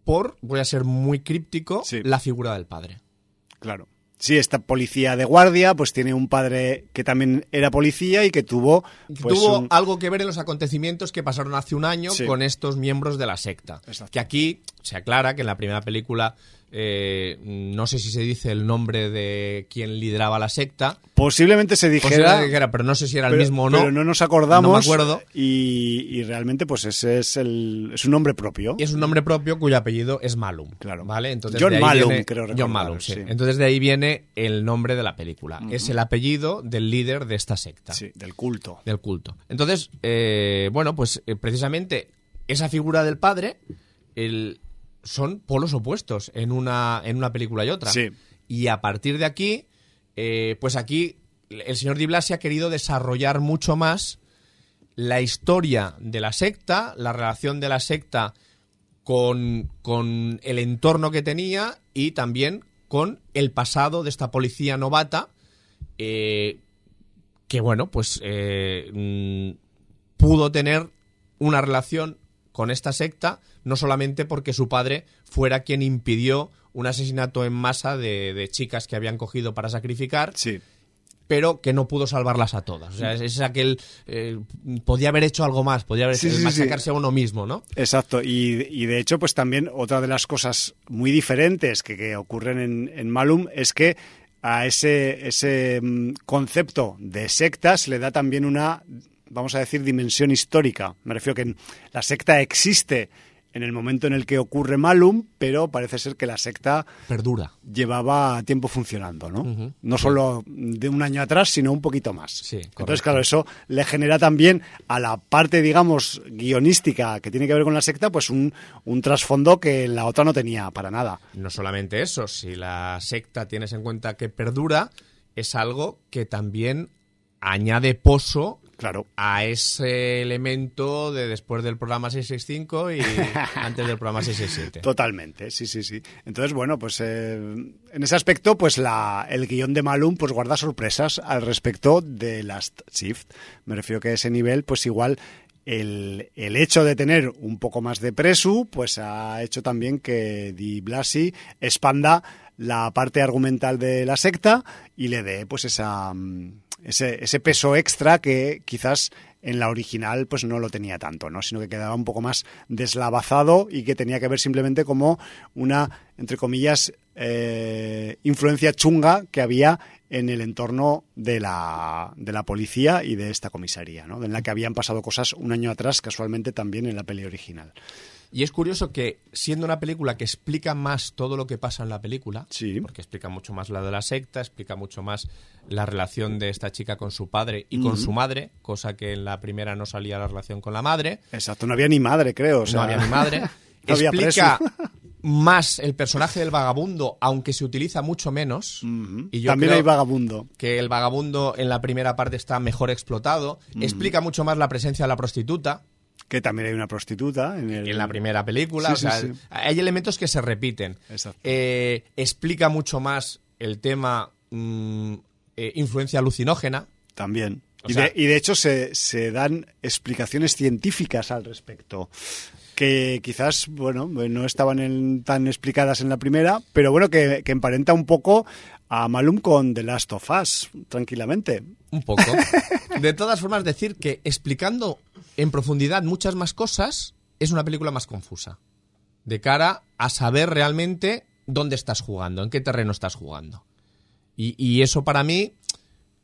por, voy a ser muy críptico, Sí. la figura del padre. Claro. Sí, esta policía de guardia, pues tiene un padre que también era policía y que tuvo... Pues, Tuvo un- algo que ver en los acontecimientos que pasaron hace un año Sí. con estos miembros de la secta. Exacto. Que aquí se aclara que en la primera película, eh, no sé si se dice el nombre de quien lideraba la secta, Posiblemente se dijera... Posiblemente que era, pero no sé si era el mismo o no. pero no nos acordamos. No me acuerdo. Y, y realmente, pues ese es el es un nombre propio. Y es un nombre propio cuyo apellido es Malum. Claro. ¿Vale? Entonces, John de ahí Malum, viene- creo John Malum, sí. sí. Entonces de ahí viene el nombre de la película. Es el apellido del líder de esta secta. Sí, del culto. Del culto. Entonces, eh, bueno, pues eh, precisamente esa figura del padre el- son polos opuestos en una, en una película y otra. Sí. Y a partir de aquí, eh, pues aquí el señor Di Blasi ha querido desarrollar mucho más la historia de la secta, la relación de la secta con, con el entorno que tenía y también con el pasado de esta policía novata, eh, que bueno, pues eh, mm, pudo tener una relación con esta secta, no solamente porque su padre fuera quien impidió un asesinato en masa de, de chicas que habían cogido para sacrificar, Sí. pero que no pudo salvarlas a todas. O sea, es, es aquel... eh, podía haber hecho algo más, podía haber Sí, sí, a uno mismo, ¿no? Exacto, y, y de hecho, pues también otra de las cosas muy diferentes que, que ocurren en, en Malum es que a ese, ese mm, concepto de secta se le da también una, vamos a decir, dimensión histórica. Me refiero que la secta existe en el momento en el que ocurre Malum, pero parece ser que la secta Perdura. llevaba tiempo funcionando, ¿no? No solo de un año atrás, sino un poquito más. Sí, Entonces, claro, eso le genera también a la parte, digamos, guionística que tiene que ver con la secta, pues un, un trasfondo que la otra no tenía para nada. No solamente eso, si la secta tienes en cuenta que perdura, es algo que también añade pozo Claro. a ese elemento de después del programa 665 y *laughs* antes del programa 667. Totalmente, sí, sí, sí. Entonces, bueno, pues eh, en ese aspecto, pues la, el guion de Malum pues guarda sorpresas al respecto de Last Shift. Me refiero que a ese nivel, pues igual el, el hecho de tener un poco más de presu, pues ha hecho también que Di Blasi expanda la parte argumental de la secta y le dé pues esa mm, ese, ese peso extra que quizás en la original pues no lo tenía tanto, ¿no? sino que quedaba un poco más deslavazado y que tenía que ver simplemente como una, entre comillas, eh, influencia chunga que había en el entorno de la, de la policía y de esta comisaría, ¿no? en la que habían pasado cosas un año atrás, casualmente también en la peli original. Y es curioso que, siendo una película que explica más todo lo que pasa en la película, Sí. porque explica mucho más la de la secta, explica mucho más la relación de esta chica con su padre y con su madre, cosa que en la primera no salía la relación con la madre, Exacto, no había ni madre, creo. o sea, no había ni madre. *laughs* no explica más el personaje del vagabundo, aunque se utiliza mucho menos. Y yo También creo hay vagabundo. que el vagabundo en la primera parte está mejor explotado. Explica mucho más la presencia de la prostituta Que también hay una prostituta en, el- en la primera película. Sí, o sí, sea, sí. hay elementos que se repiten. Exacto. Eh, explica mucho más el tema mm, eh, influencia alucinógena. También. Y, sea- de, y de hecho se, se dan explicaciones científicas al respecto que quizás, bueno, no estaban en- tan explicadas en la primera, pero bueno, que, que emparenta un poco a Malum con The Last of Us, tranquilamente. Un poco. De todas formas, decir que explicando en profundidad muchas más cosas es una película más confusa. De cara a saber realmente dónde estás jugando, en qué terreno estás jugando. Y, y eso para mí,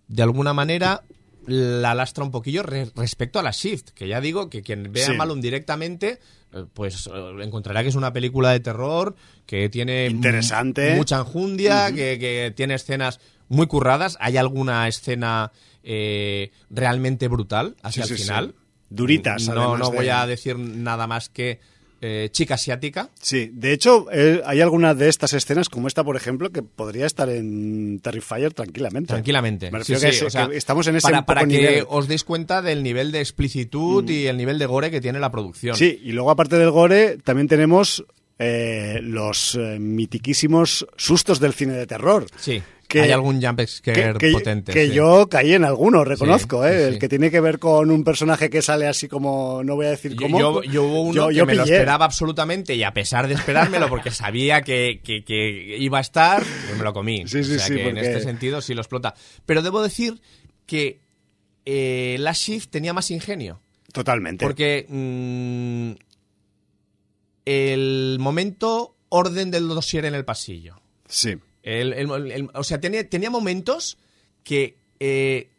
de alguna manera, la lastra un poquillo re- respecto a la Shift, que ya digo que quien vea Sí. Malum directamente, eh, pues eh, encontrará que es una película de terror, que tiene Interesante. mucha enjundia, que, que tiene escenas muy curradas. Hay alguna escena eh, realmente brutal hacia Sí, el sí, final. sí. Duritas, No, además no de- voy a decir nada más que eh, chica asiática. Sí, de hecho, eh, hay algunas de estas escenas, como esta, por ejemplo, que podría estar en Terrifier tranquilamente. Tranquilamente. Me Sí, refiero que, sí, es- o sea, que estamos en ese para, que nivel. Mm. os deis cuenta del nivel de explicitud y el nivel de gore que tiene la producción. Sí, y luego aparte del gore, también tenemos eh, los eh, mitiquísimos sustos del cine de terror. Sí. Que- Hay algún jump scare que, que- potente. que sí. yo caí en alguno, reconozco, Sí, ¿eh? sí, el que tiene que ver con un personaje que sale así como, no voy a decir Yo, cómo. yo, yo hubo uno yo- que yo me lo esperaba absolutamente y a pesar de esperármelo porque sabía que, que- iba a estar, pues me lo comí. Sí, sí, o sea sí, que en este sentido sí lo explota. Pero debo decir que eh, la Shift tenía más ingenio. Totalmente. Porque mm, el momento orden del dossier en el pasillo. Sí. El- el- el- o sea, tenía, tenía momentos que eh,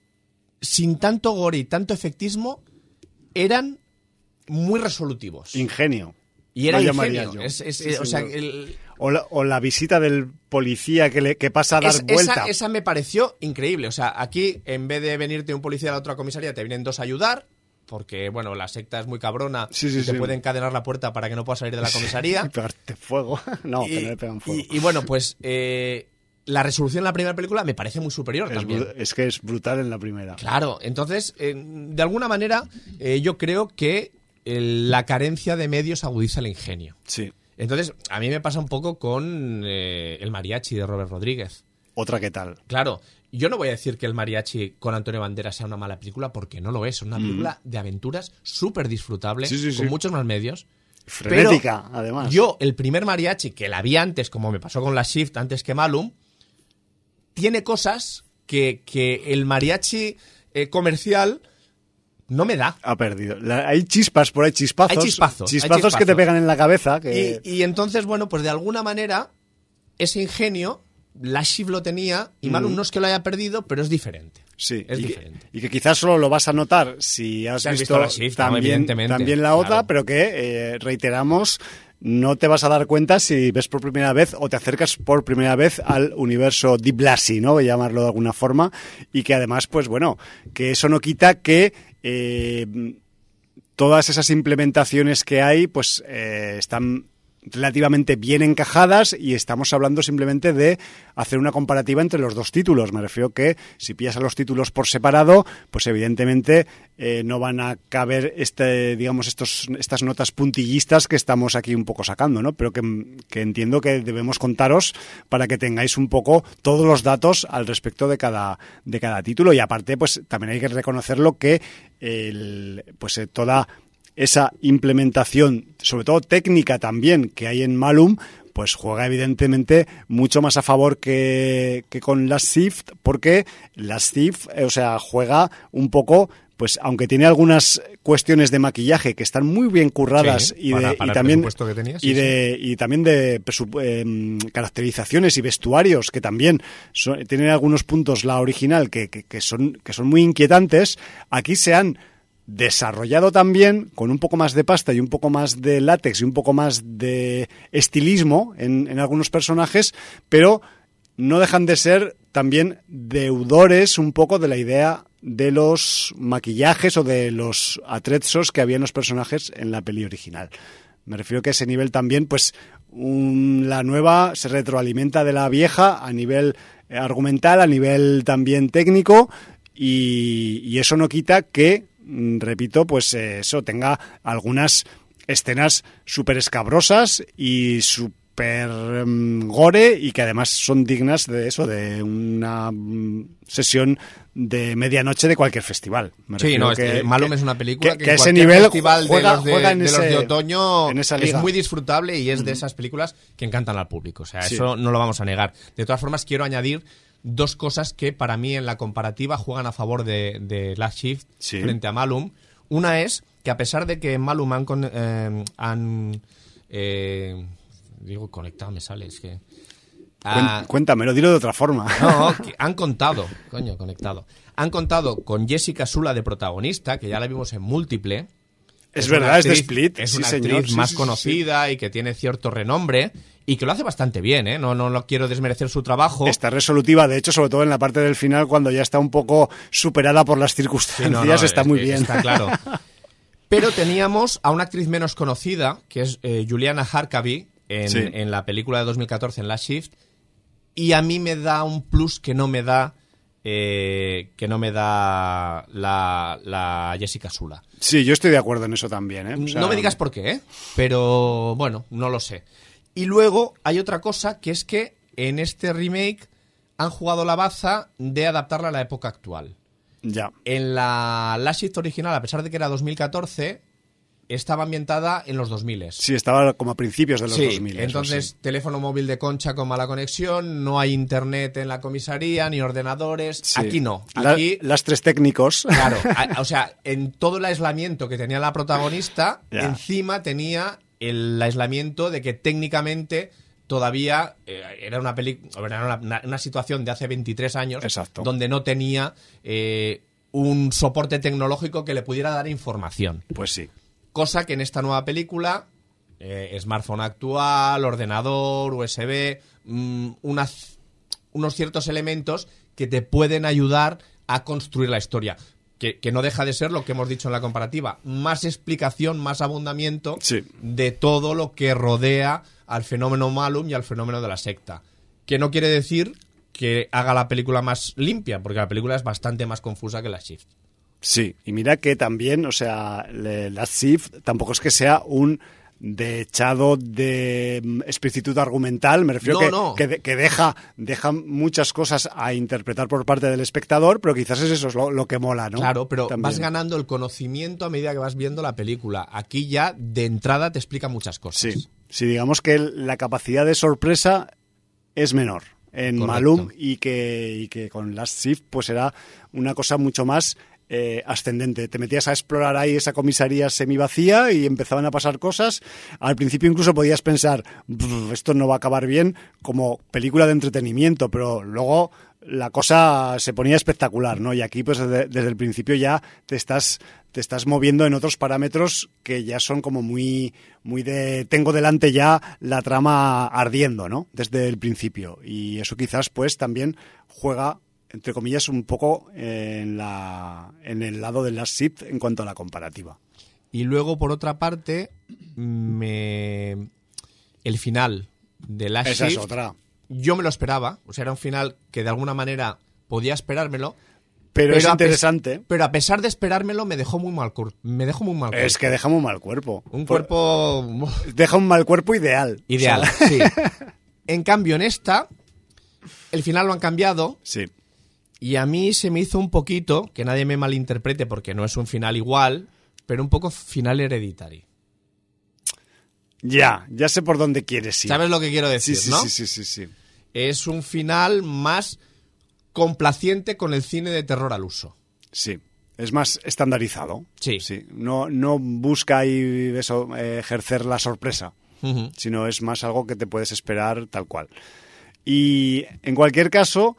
sin tanto gore y tanto efectismo eran muy resolutivos. Ingenio. y era ingenio. yo. Es- es- Sí, o sea, la, o la visita del policía que, le, que pasa a dar es- vuelta. esa, esa me pareció increíble. O sea, aquí, en vez de venirte un policía de la otra comisaría, te vienen dos a ayudar. Porque, bueno, la secta es muy cabrona Sí, sí, y te sí. puede encadenar la puerta para que no puedas salir de la *laughs* Y comisaría. *laughs* pegarte fuego. *laughs* no, y, que no le pegan fuego. y- y bueno, pues eh, la resolución en la primera película me parece muy superior es, también. bru- es que es brutal en la primera. Claro, entonces, eh, de alguna manera, eh, yo creo que la carencia de medios agudiza el ingenio. Sí. Entonces, a mí me pasa un poco con el mariachi de Robert Rodríguez. Otra que tal. Claro, yo no voy a decir que el mariachi con Antonio Banderas sea una mala película, porque no lo es. Es una película de aventuras súper disfrutable, Sí, sí, sí. con muchos más medios. Frenética, además. Yo, el primer mariachi que la vi antes, como me pasó con la Shift antes que Malum, tiene cosas que, que el mariachi eh, comercial no me da. Ha perdido. La- hay chispas por ahí, chispazos. Hay chispazos, hay Chispazos que te pegan en la cabeza. Que... Y, y entonces, bueno, pues de alguna manera, ese ingenio Last Shift lo tenía y Malum no es que lo haya perdido, pero es diferente. Sí, es y, diferente. Que, y que quizás solo lo vas a notar si has, visto, visto la Shift, también, también la otra, claro. pero que, eh, reiteramos, no te vas a dar cuenta si ves por primera vez o te acercas por primera vez al universo Deep Lassie, ¿no? Voy a llamarlo de alguna forma. Y que además, pues bueno, que eso no quita que eh, todas esas implementaciones que hay, pues eh, están relativamente bien encajadas y estamos hablando simplemente de hacer una comparativa entre los dos títulos. Me refiero que si pillas a los títulos por separado, pues evidentemente eh, no van a caber este, digamos, estos, estas notas puntillistas que estamos aquí un poco sacando, ¿no? Pero que, entiendo que debemos contaros para que tengáis un poco todos los datos al respecto de cada, de cada título. Y aparte, pues también hay que reconocerlo que el, pues eh, toda esa implementación, sobre todo técnica también, que hay en Malum, pues juega evidentemente mucho más a favor que, que con Last Shift, porque Last Shift, eh, o sea, juega un poco pues aunque tiene algunas cuestiones de maquillaje que están muy bien curradas Sí, y, para- de, para y el también que sí, y de y también de em, caracterizaciones y vestuarios que también son- tienen algunos puntos la original que, que- que son que son muy inquietantes aquí se han desarrollado también con un poco más de pasta y un poco más de látex y un poco más de estilismo en, algunos personajes, pero no dejan de ser también deudores un poco de la idea de los maquillajes o de los atrezos que había en los personajes en la peli original. Me refiero que ese nivel también, pues la nueva se retroalimenta de la vieja a nivel eh, argumental, a nivel también técnico, y, eso no quita que, repito, pues eh, eso tenga algunas escenas súper escabrosas y súper mm, gore y que además son dignas de eso, de una mm, sesión de medianoche de cualquier festival. Me Sí, no, es que Malum es una película que, que en ese nivel festival juega- de los de, juega en de los ese- de otoño en esa es muy disfrutable y es de esas películas que encantan al público. O sea, Sí. eso no lo vamos a negar. De todas formas, quiero añadir dos cosas que para mí en la comparativa juegan a favor de, de Last Shift Sí. frente a Malum. Una es que a pesar de que Malum han, con- eh, han eh, digo conectado me sale, es que Ah, Cuéntamelo, dilo de otra forma. no, *laughs* que han contado, coño, conectado. Han contado con Jessica Sula de protagonista, que ya la vimos en múltiple. Es verdad, es de Split, Es sí, una señor, actriz sí, más sí, conocida y que tiene cierto renombre y que lo hace bastante bien, ¿eh? No, no, no quiero desmerecer su trabajo. Está resolutiva, de hecho, sobre todo en la parte del final, cuando ya está un poco superada por las circunstancias, no, no, está es- muy bien. Está claro. Pero teníamos a una actriz menos conocida, que es eh, Juliana Harkavy, en, en la película de 2014, en La Shift, y a mí me da un plus que no me da eh, que no me da la, la Jessica Sula. Sí, yo estoy de acuerdo en eso también. ¿eh? O sea, no me digas por qué, ¿eh? pero bueno, no lo sé. Y luego hay otra cosa que es que en este remake han jugado la baza de adaptarla a la época actual. Ya. En la Last Shift original, a pesar de que era 2014, estaba ambientada en los 2000. Sí, estaba como a principios de los Sí, 2000. eso entonces sí. teléfono móvil de concha con mala conexión, no hay internet en la comisaría, ni ordenadores. Sí. Aquí no. La- Aquí, las tres técnicos. claro, *laughs* a- o sea, en todo el aislamiento que tenía la protagonista, encima tenía el aislamiento de que técnicamente todavía eh, era una una, una- una situación de hace 23 años Exacto. donde no tenía eh, un soporte tecnológico que le pudiera dar información. Pues sí. Cosa que en esta nueva película, eh, smartphone actual, ordenador, USB, mm, unas- unos ciertos elementos que te pueden ayudar a construir la historia. Que, que no deja de ser lo que hemos dicho en la comparativa, más explicación, más abundamiento Sí. de todo lo que rodea al fenómeno Malum y al fenómeno de la secta. Que no quiere decir que haga la película más limpia, porque la película es bastante más confusa que la Shift. Sí, y mira que también, o sea, Last Shift tampoco es que sea un dechado de mm, explicitud argumental, me refiero No, que, no. que, de- que deja, deja muchas cosas a interpretar por parte del espectador, pero quizás es eso es lo, lo que mola, ¿no? Claro, pero También. vas ganando el conocimiento a medida que vas viendo la película. Aquí ya de entrada te explica muchas cosas. Sí, sí, digamos que la capacidad de sorpresa es menor en Correcto. Malum y que, y que con Last Shift pues era una cosa mucho más eh, ascendente. Te metías a explorar ahí esa comisaría semivacía y empezaban a pasar cosas. Al principio incluso podías pensar, esto no va a acabar bien como película de entretenimiento, pero luego la cosa se ponía espectacular, ¿no? Y aquí, pues desde, el principio ya te estás, te estás moviendo en otros parámetros que ya son como muy, muy de tengo delante ya la trama ardiendo, ¿no? Desde el principio. Y eso quizás, pues, también juega entre comillas, un poco en, la, en el lado de las SIP en cuanto a la comparativa. Y luego, por otra parte, me... el final de Last Esa Shift, es otra. yo me lo esperaba. O sea, era un final que de alguna manera podía esperármelo. Pero, es interesante. Pero a pesar de esperármelo, me dejó muy mal cuerpo. Me dejó muy mal cuerpo. Es que deja un mal cuerpo. Un Por- cuerpo *laughs* Deja un mal cuerpo ideal. ideal, O sea, sí. *laughs* En cambio, en esta, el final lo han cambiado sí. Y a mí se me hizo un poquito, que nadie me malinterprete porque no es un final igual, pero un poco final hereditario. Ya, ya sé por dónde quieres ir. ¿Sabes lo que quiero Sí, decir, sí, no? sí, sí, sí, sí. Es un final más complaciente con el cine de terror al uso. Sí. Es más estandarizado. Sí. No, no busca ahí eso, eh, ejercer la sorpresa. Sino es más algo que te puedes esperar tal cual. Y en cualquier caso,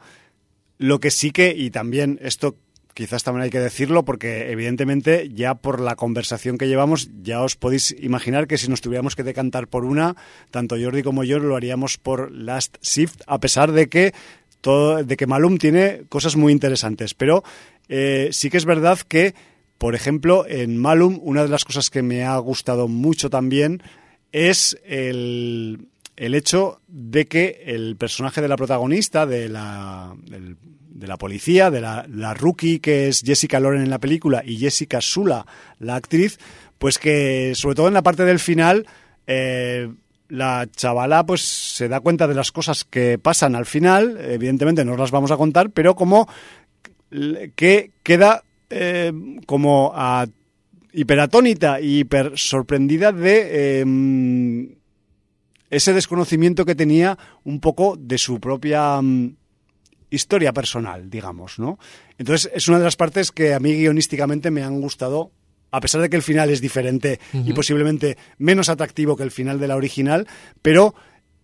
lo que sí que, y también esto quizás también hay que decirlo, porque evidentemente ya por la conversación que llevamos, ya os podéis imaginar que si nos tuviéramos que decantar por una, tanto Jordi como yo lo haríamos por Last Shift, a pesar de que todo, de que Malum tiene cosas muy interesantes. Pero eh, sí que es verdad que, por ejemplo, en Malum, una de las cosas que me ha gustado mucho también es el, el hecho de que el personaje de la protagonista, de la, de la policía, de la, la rookie que es Jessica Loren en la película y Jessica Sula, la actriz, pues que sobre todo en la parte del final, eh, la chavala pues se da cuenta de las cosas que pasan al final, evidentemente no las vamos a contar, pero como que queda eh, como hiperatónita y hiper sorprendida de eh, ese desconocimiento que tenía un poco de su propia mm, historia personal, digamos, ¿no? Entonces es una de las partes que a mí guionísticamente me han gustado, a pesar de que el final es diferente y posiblemente menos atractivo que el final de la original, pero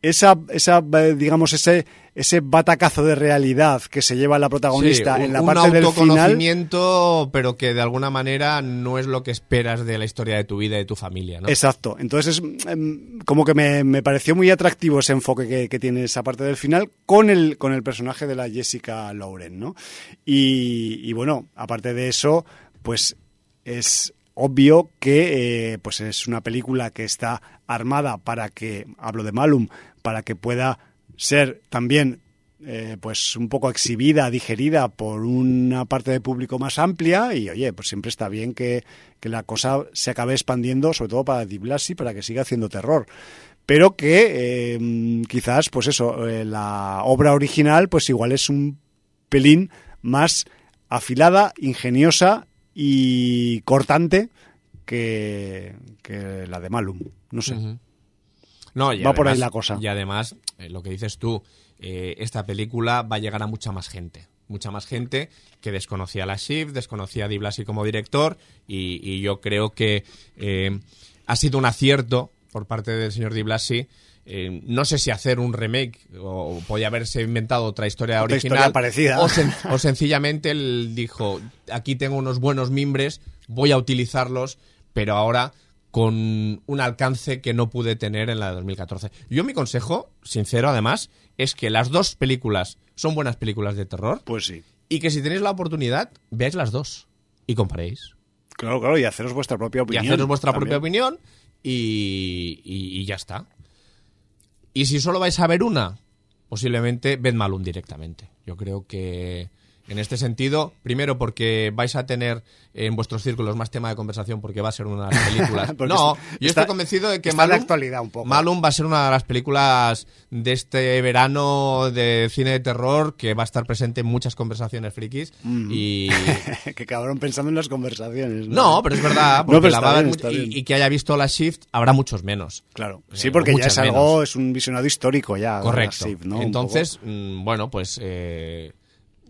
esa, esa eh, digamos, ese, ese batacazo de realidad que se lleva la protagonista Sí, en la un parte del final. autoconocimiento, pero que de alguna manera no es lo que esperas de la historia de tu vida y de tu familia, ¿no? Exacto. Entonces, es, em, como que me, me pareció muy atractivo ese enfoque que, que tiene esa parte del final con el, con el personaje de la Jessica Lauren, ¿no? Y, y bueno, aparte de eso, pues es obvio que eh, pues es una película que está armada para que, hablo de Malum, para que pueda ser también eh, pues un poco exhibida, digerida por una parte del público más amplia y oye, pues siempre está bien que, que la cosa se acabe expandiendo, sobre todo para Di Blasi, para que siga haciendo terror. Pero que eh, quizás, pues eso, la obra original, pues igual es un pelín más afilada, ingeniosa y cortante que, que la de Malum. No sé. Ujú. No, y Va por ahí la cosa. Y además, eh, lo que dices tú, eh, esta película va a llegar a mucha más gente. Mucha más gente que desconocía a la Shift, desconocía a Di Blasi como director y, y yo creo que eh, ha sido un acierto por parte del señor Di Blasi. Eh, no sé si hacer un remake o podía haberse inventado otra historia Otra original historia parecida. O, sen- o sencillamente él dijo aquí tengo unos buenos mimbres voy a utilizarlos pero ahora con un alcance que no pude tener en la de 2014. Yo mi consejo, sincero además, es que las dos películas son buenas películas de terror Pues sí. y que si tenéis la oportunidad, veáis las dos y comparéis. Claro, claro, y haceros vuestra propia Y opinión. haceros vuestra también. propia opinión y, y- y ya está. Y si solo vais a ver una, posiblemente ved Malum directamente. Yo creo que en este sentido, primero porque vais a tener en vuestros círculos más tema de conversación porque va a ser una de las *laughs* películas. No, está- yo está- estoy convencido de que la Malum, actualidad un poco. Malum va a ser una de las películas de este verano de cine de terror que va a estar presente en muchas conversaciones frikis Mm. y *laughs* que cabrón pensando en las conversaciones. no, pero es verdad, No, porque pero la va a bien, está y, que haya visto la Shift habrá muchos menos. Claro. Sí, porque ya es algo, menos. es un visionado histórico ya. Correcto. ¿no? Entonces, mm, bueno, pues eh,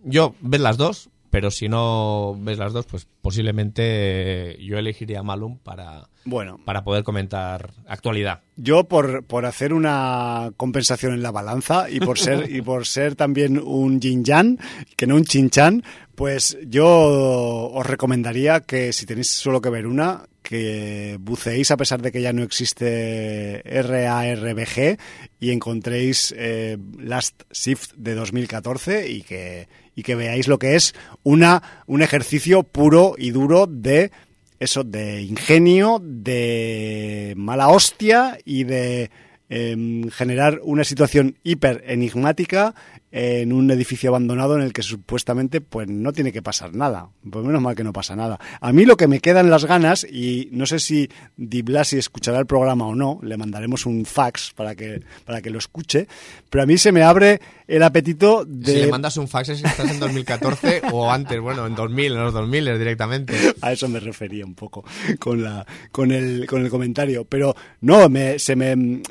yo ved las dos, pero si no ves las dos, pues posiblemente yo elegiría Malum para, Bueno, para poder comentar actualidad. Yo por, por hacer una compensación en la balanza y por ser *laughs* y por ser también un yin yang, que no un chinchan, pues yo os recomendaría que si tenéis solo que ver una, que buceéis a pesar de que ya no existe RARBG y encontréis eh, Last Shift de 2014 y que y que veáis lo que es una un ejercicio puro y duro de eso de ingenio, de mala hostia y de em, generar una situación hiper enigmática en un edificio abandonado en el que supuestamente pues no tiene que pasar nada. Pues menos mal que no pasa nada. A mí lo que me quedan las ganas, y no sé si Di Blasi escuchará el programa o no, le mandaremos un fax para que, para que lo escuche, pero a mí se me abre el apetito de... Si le mandas un fax es que estás en 2014 *laughs* o antes, bueno, en 2000, en los 2000 directamente. A eso me refería un poco con la con el con el comentario, pero no, me se me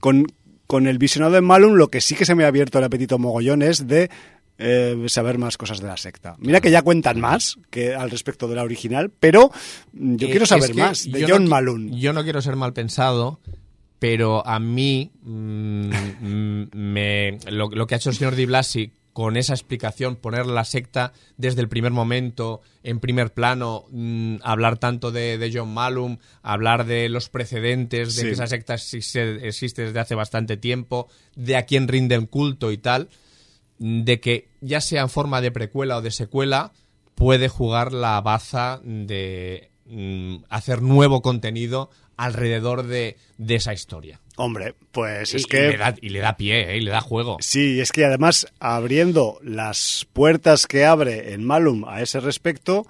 con con el visionado de Malum lo que sí que se me ha abierto el apetito mogollón es de eh, saber más cosas de la secta. Mira que ya cuentan más que al respecto de la original, pero yo Eh, quiero saber más de John no Malone. Yo no quiero ser mal pensado, pero a mí mm, *laughs* mm, me, lo, lo que ha hecho el señor Di Blasi con esa explicación, poner la secta desde el primer momento, en primer plano, mm, hablar tanto de, de John Malum, hablar de los precedentes, de Sí. que esa secta existe, existe desde hace bastante tiempo, de a quién rinde el culto y tal, de que ya sea en forma de precuela o de secuela, puede jugar la baza de mm, hacer nuevo contenido alrededor de, de esa historia. Hombre, pues Y- es y, que le da, y le da pie, ¿eh? y le da juego. Sí, es que además abriendo las puertas que abre en Malum a ese respecto,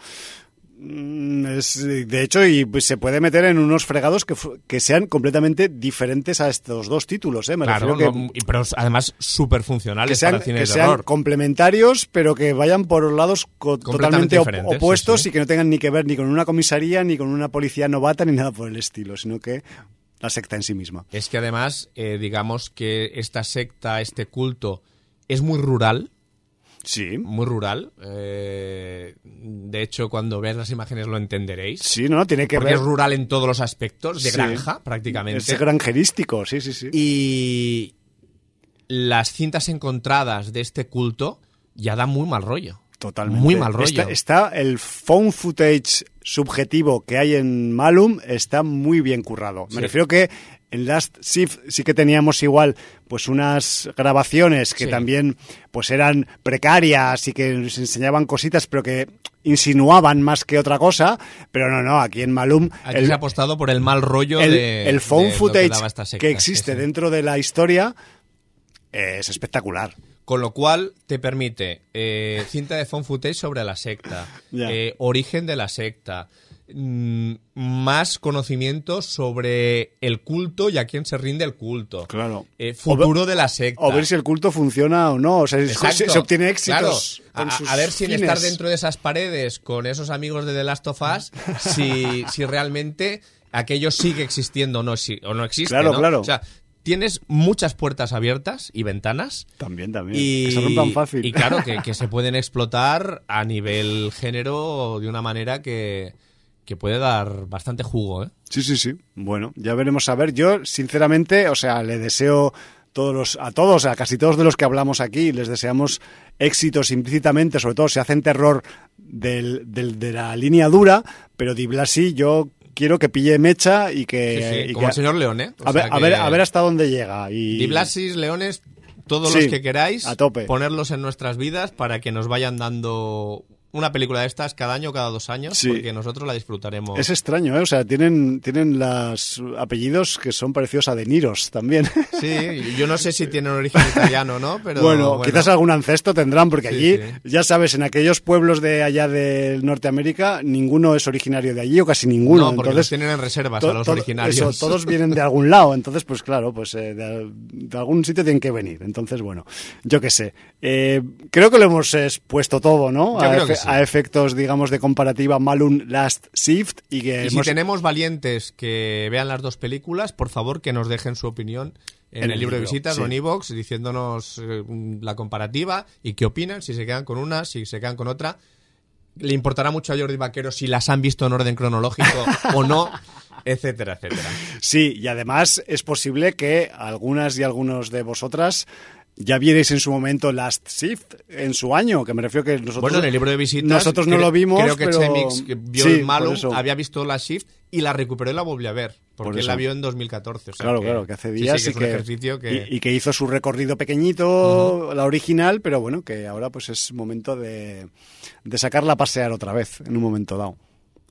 es, de hecho, y pues, se puede meter en unos fregados que, que sean completamente diferentes a estos dos títulos, ¿eh? Me Claro, que, no, pero además súper que funcionales sean, para el cine que de sean terror. complementarios, pero que vayan por lados totalmente op- diferentes, sí, opuestos sí. y que no tengan ni que ver ni con una comisaría, ni con una policía novata, ni nada por el estilo, sino que la secta en sí misma. Es que además, eh, digamos que esta secta, este culto, es muy rural, Sí. muy rural. eh, de hecho, cuando veas las imágenes lo entenderéis. Sí, no, tiene que Porque ver. es rural en todos los aspectos, de Sí. granja prácticamente. Es granjerístico, sí, sí, sí. Y las cintas encontradas de este culto ya dan muy mal rollo. Totalmente. Muy mal rollo. Está, está el phone footage subjetivo que hay en Malum está muy bien currado. Me Sí. refiero que en Last Shift sí que teníamos igual pues unas grabaciones que Sí. también pues eran precarias y que nos enseñaban cositas pero que insinuaban más que otra cosa, pero no, no, aquí en Malum Aquí el, se ha apostado por el mal rollo el, de, el phone de lo que footage secta, que existe sí. dentro de la historia es espectacular. Con lo cual te permite eh, cinta de phone footage sobre la secta, eh, origen de la secta, más conocimiento sobre el culto y a quién se rinde el culto, Claro. eh, futuro de la secta. O ver si el culto funciona o no. O sea, se, se obtiene éxitos. Claro. A, ver si en estar dentro de esas paredes con esos amigos de The Last of Us, *laughs* si, si realmente aquello sigue existiendo o no, si- o no existe. Claro, ¿no? claro. O sea, tienes muchas puertas abiertas y ventanas. También, también. Y, que se rompan fácil. y claro, que, *laughs* que se pueden explotar a nivel género de una manera que, que puede dar bastante jugo, ¿eh? Sí, sí, sí. Bueno, ya veremos a ver. Yo, sinceramente, o sea, le deseo todos los, a todos, a casi todos de los que hablamos aquí, les deseamos éxitos implícitamente, sobre todo si hacen terror del, del- de la línea dura, pero Di Blasi yo quiero que pille mecha y que... Sí, sí, y como que- el señor Leone. O a, ver, a, ver, a ver hasta dónde llega. Y... Di Blasis, Leones, todos Sí, los que queráis, a tope. ponerlos en nuestras vidas para que nos vayan dando una película de estas cada año, cada dos años, Sí. porque nosotros la disfrutaremos. Es extraño, ¿eh? O sea, tienen, tienen los apellidos que son parecidos a De Niros también. *laughs* Sí, yo no sé si tienen origen italiano o no, *laughs* pero bueno, quizás algún ancesto tendrán, porque Sí, allí, sí. ya sabes, en aquellos pueblos de allá de Norteamérica, ninguno es originario de allí, o casi ninguno. no, porque Entonces, los tienen en reservas a los originarios. eso, todos *laughs* vienen de algún lado, entonces, pues claro, pues eh, de, de algún sitio tienen que venir. Entonces, bueno, yo qué sé. Eh, creo que lo hemos expuesto todo, ¿no? Yo a, creo que. A efectos, digamos, de comparativa Malun Last Shift y que Y si tenemos valientes que vean las dos películas, por favor que nos dejen su opinión en, En el el libro de visitas sí. o en iVoox diciéndonos eh, la comparativa y qué opinan, si se quedan con una, si se quedan con otra. le importará mucho a Jordi Vaquero si las han visto en orden cronológico o no, *laughs* etcétera, etcétera. Sí, y además es posible que algunas y algunos de vosotras ya vierais en su momento Last Shift en su año, que me refiero que nosotros Bueno, en el libro de visitas. nosotros no lo vimos, Creo que pero- Chemix vio Sí, el eso. había visto la Shift y la recuperó y la volvió a ver. Porque Por él la vio en 2014. o sea Claro, claro, que hace días sí, que y, es un ejercicio que. y, y que hizo su recorrido pequeñito, la original, pero bueno, que ahora pues es momento de, de sacarla a pasear otra vez en un momento dado.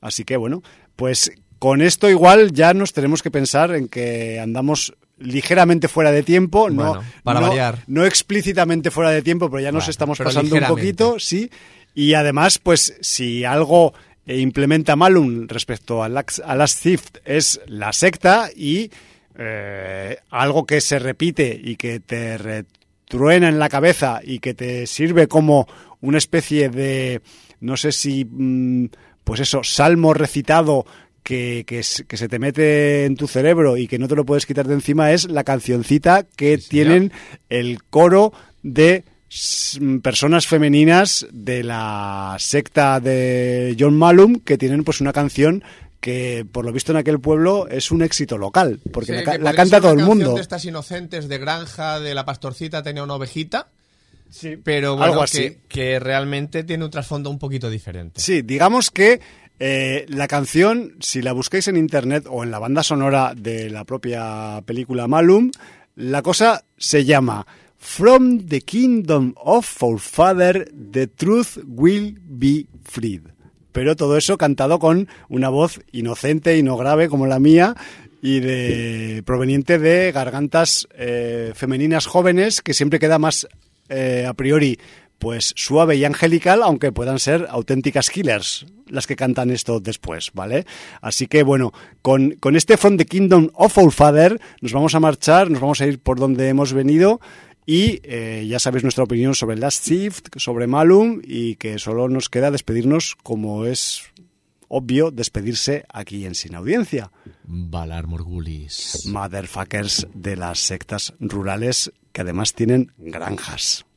Así que bueno, pues con esto igual ya nos tenemos que pensar en que andamos ligeramente fuera de tiempo, no, para no, variar. no explícitamente fuera de tiempo, pero ya nos Bueno, estamos pasando un poquito, sí. Y además, pues si algo eh, implementa Malum respecto a Last, a Last es la secta y eh, algo que se repite y que te retruena en la cabeza y que te sirve como una especie de, no sé si, mm, pues eso, salmo recitado que, que, se te mete en tu cerebro y que no te lo puedes quitar de encima es la cancioncita que Sí, tienen el coro de personas femeninas de la secta de John Malum que tienen pues una canción que por lo visto en aquel pueblo es un éxito local porque Sí, la, canta todo el mundo. de estas inocentes de granja, de la pastorcita tenía una ovejita, Sí, pero bueno, algo así. que, que realmente tiene un trasfondo un poquito diferente. Sí, digamos que eh, la canción, si la busquáis en internet o en la banda sonora de la propia película Malum, la cosa se llama From the Kingdom of Our Father, the truth will be freed. Pero todo eso cantado con una voz inocente y no grave como la mía y de proveniente de gargantas eh, femeninas jóvenes que siempre queda más eh, a priori pues suave y angelical, aunque puedan ser auténticas killers las que cantan esto después, ¿vale? Así que bueno, con, con este From the Kingdom of Our Father nos vamos a marchar, nos vamos a ir por donde hemos venido y eh, ya sabéis nuestra opinión sobre Last Shift, sobre Malum y que solo nos queda despedirnos como es obvio despedirse aquí en Sin Audiencia. Valar Morgulis. Motherfuckers de las sectas rurales que además tienen granjas.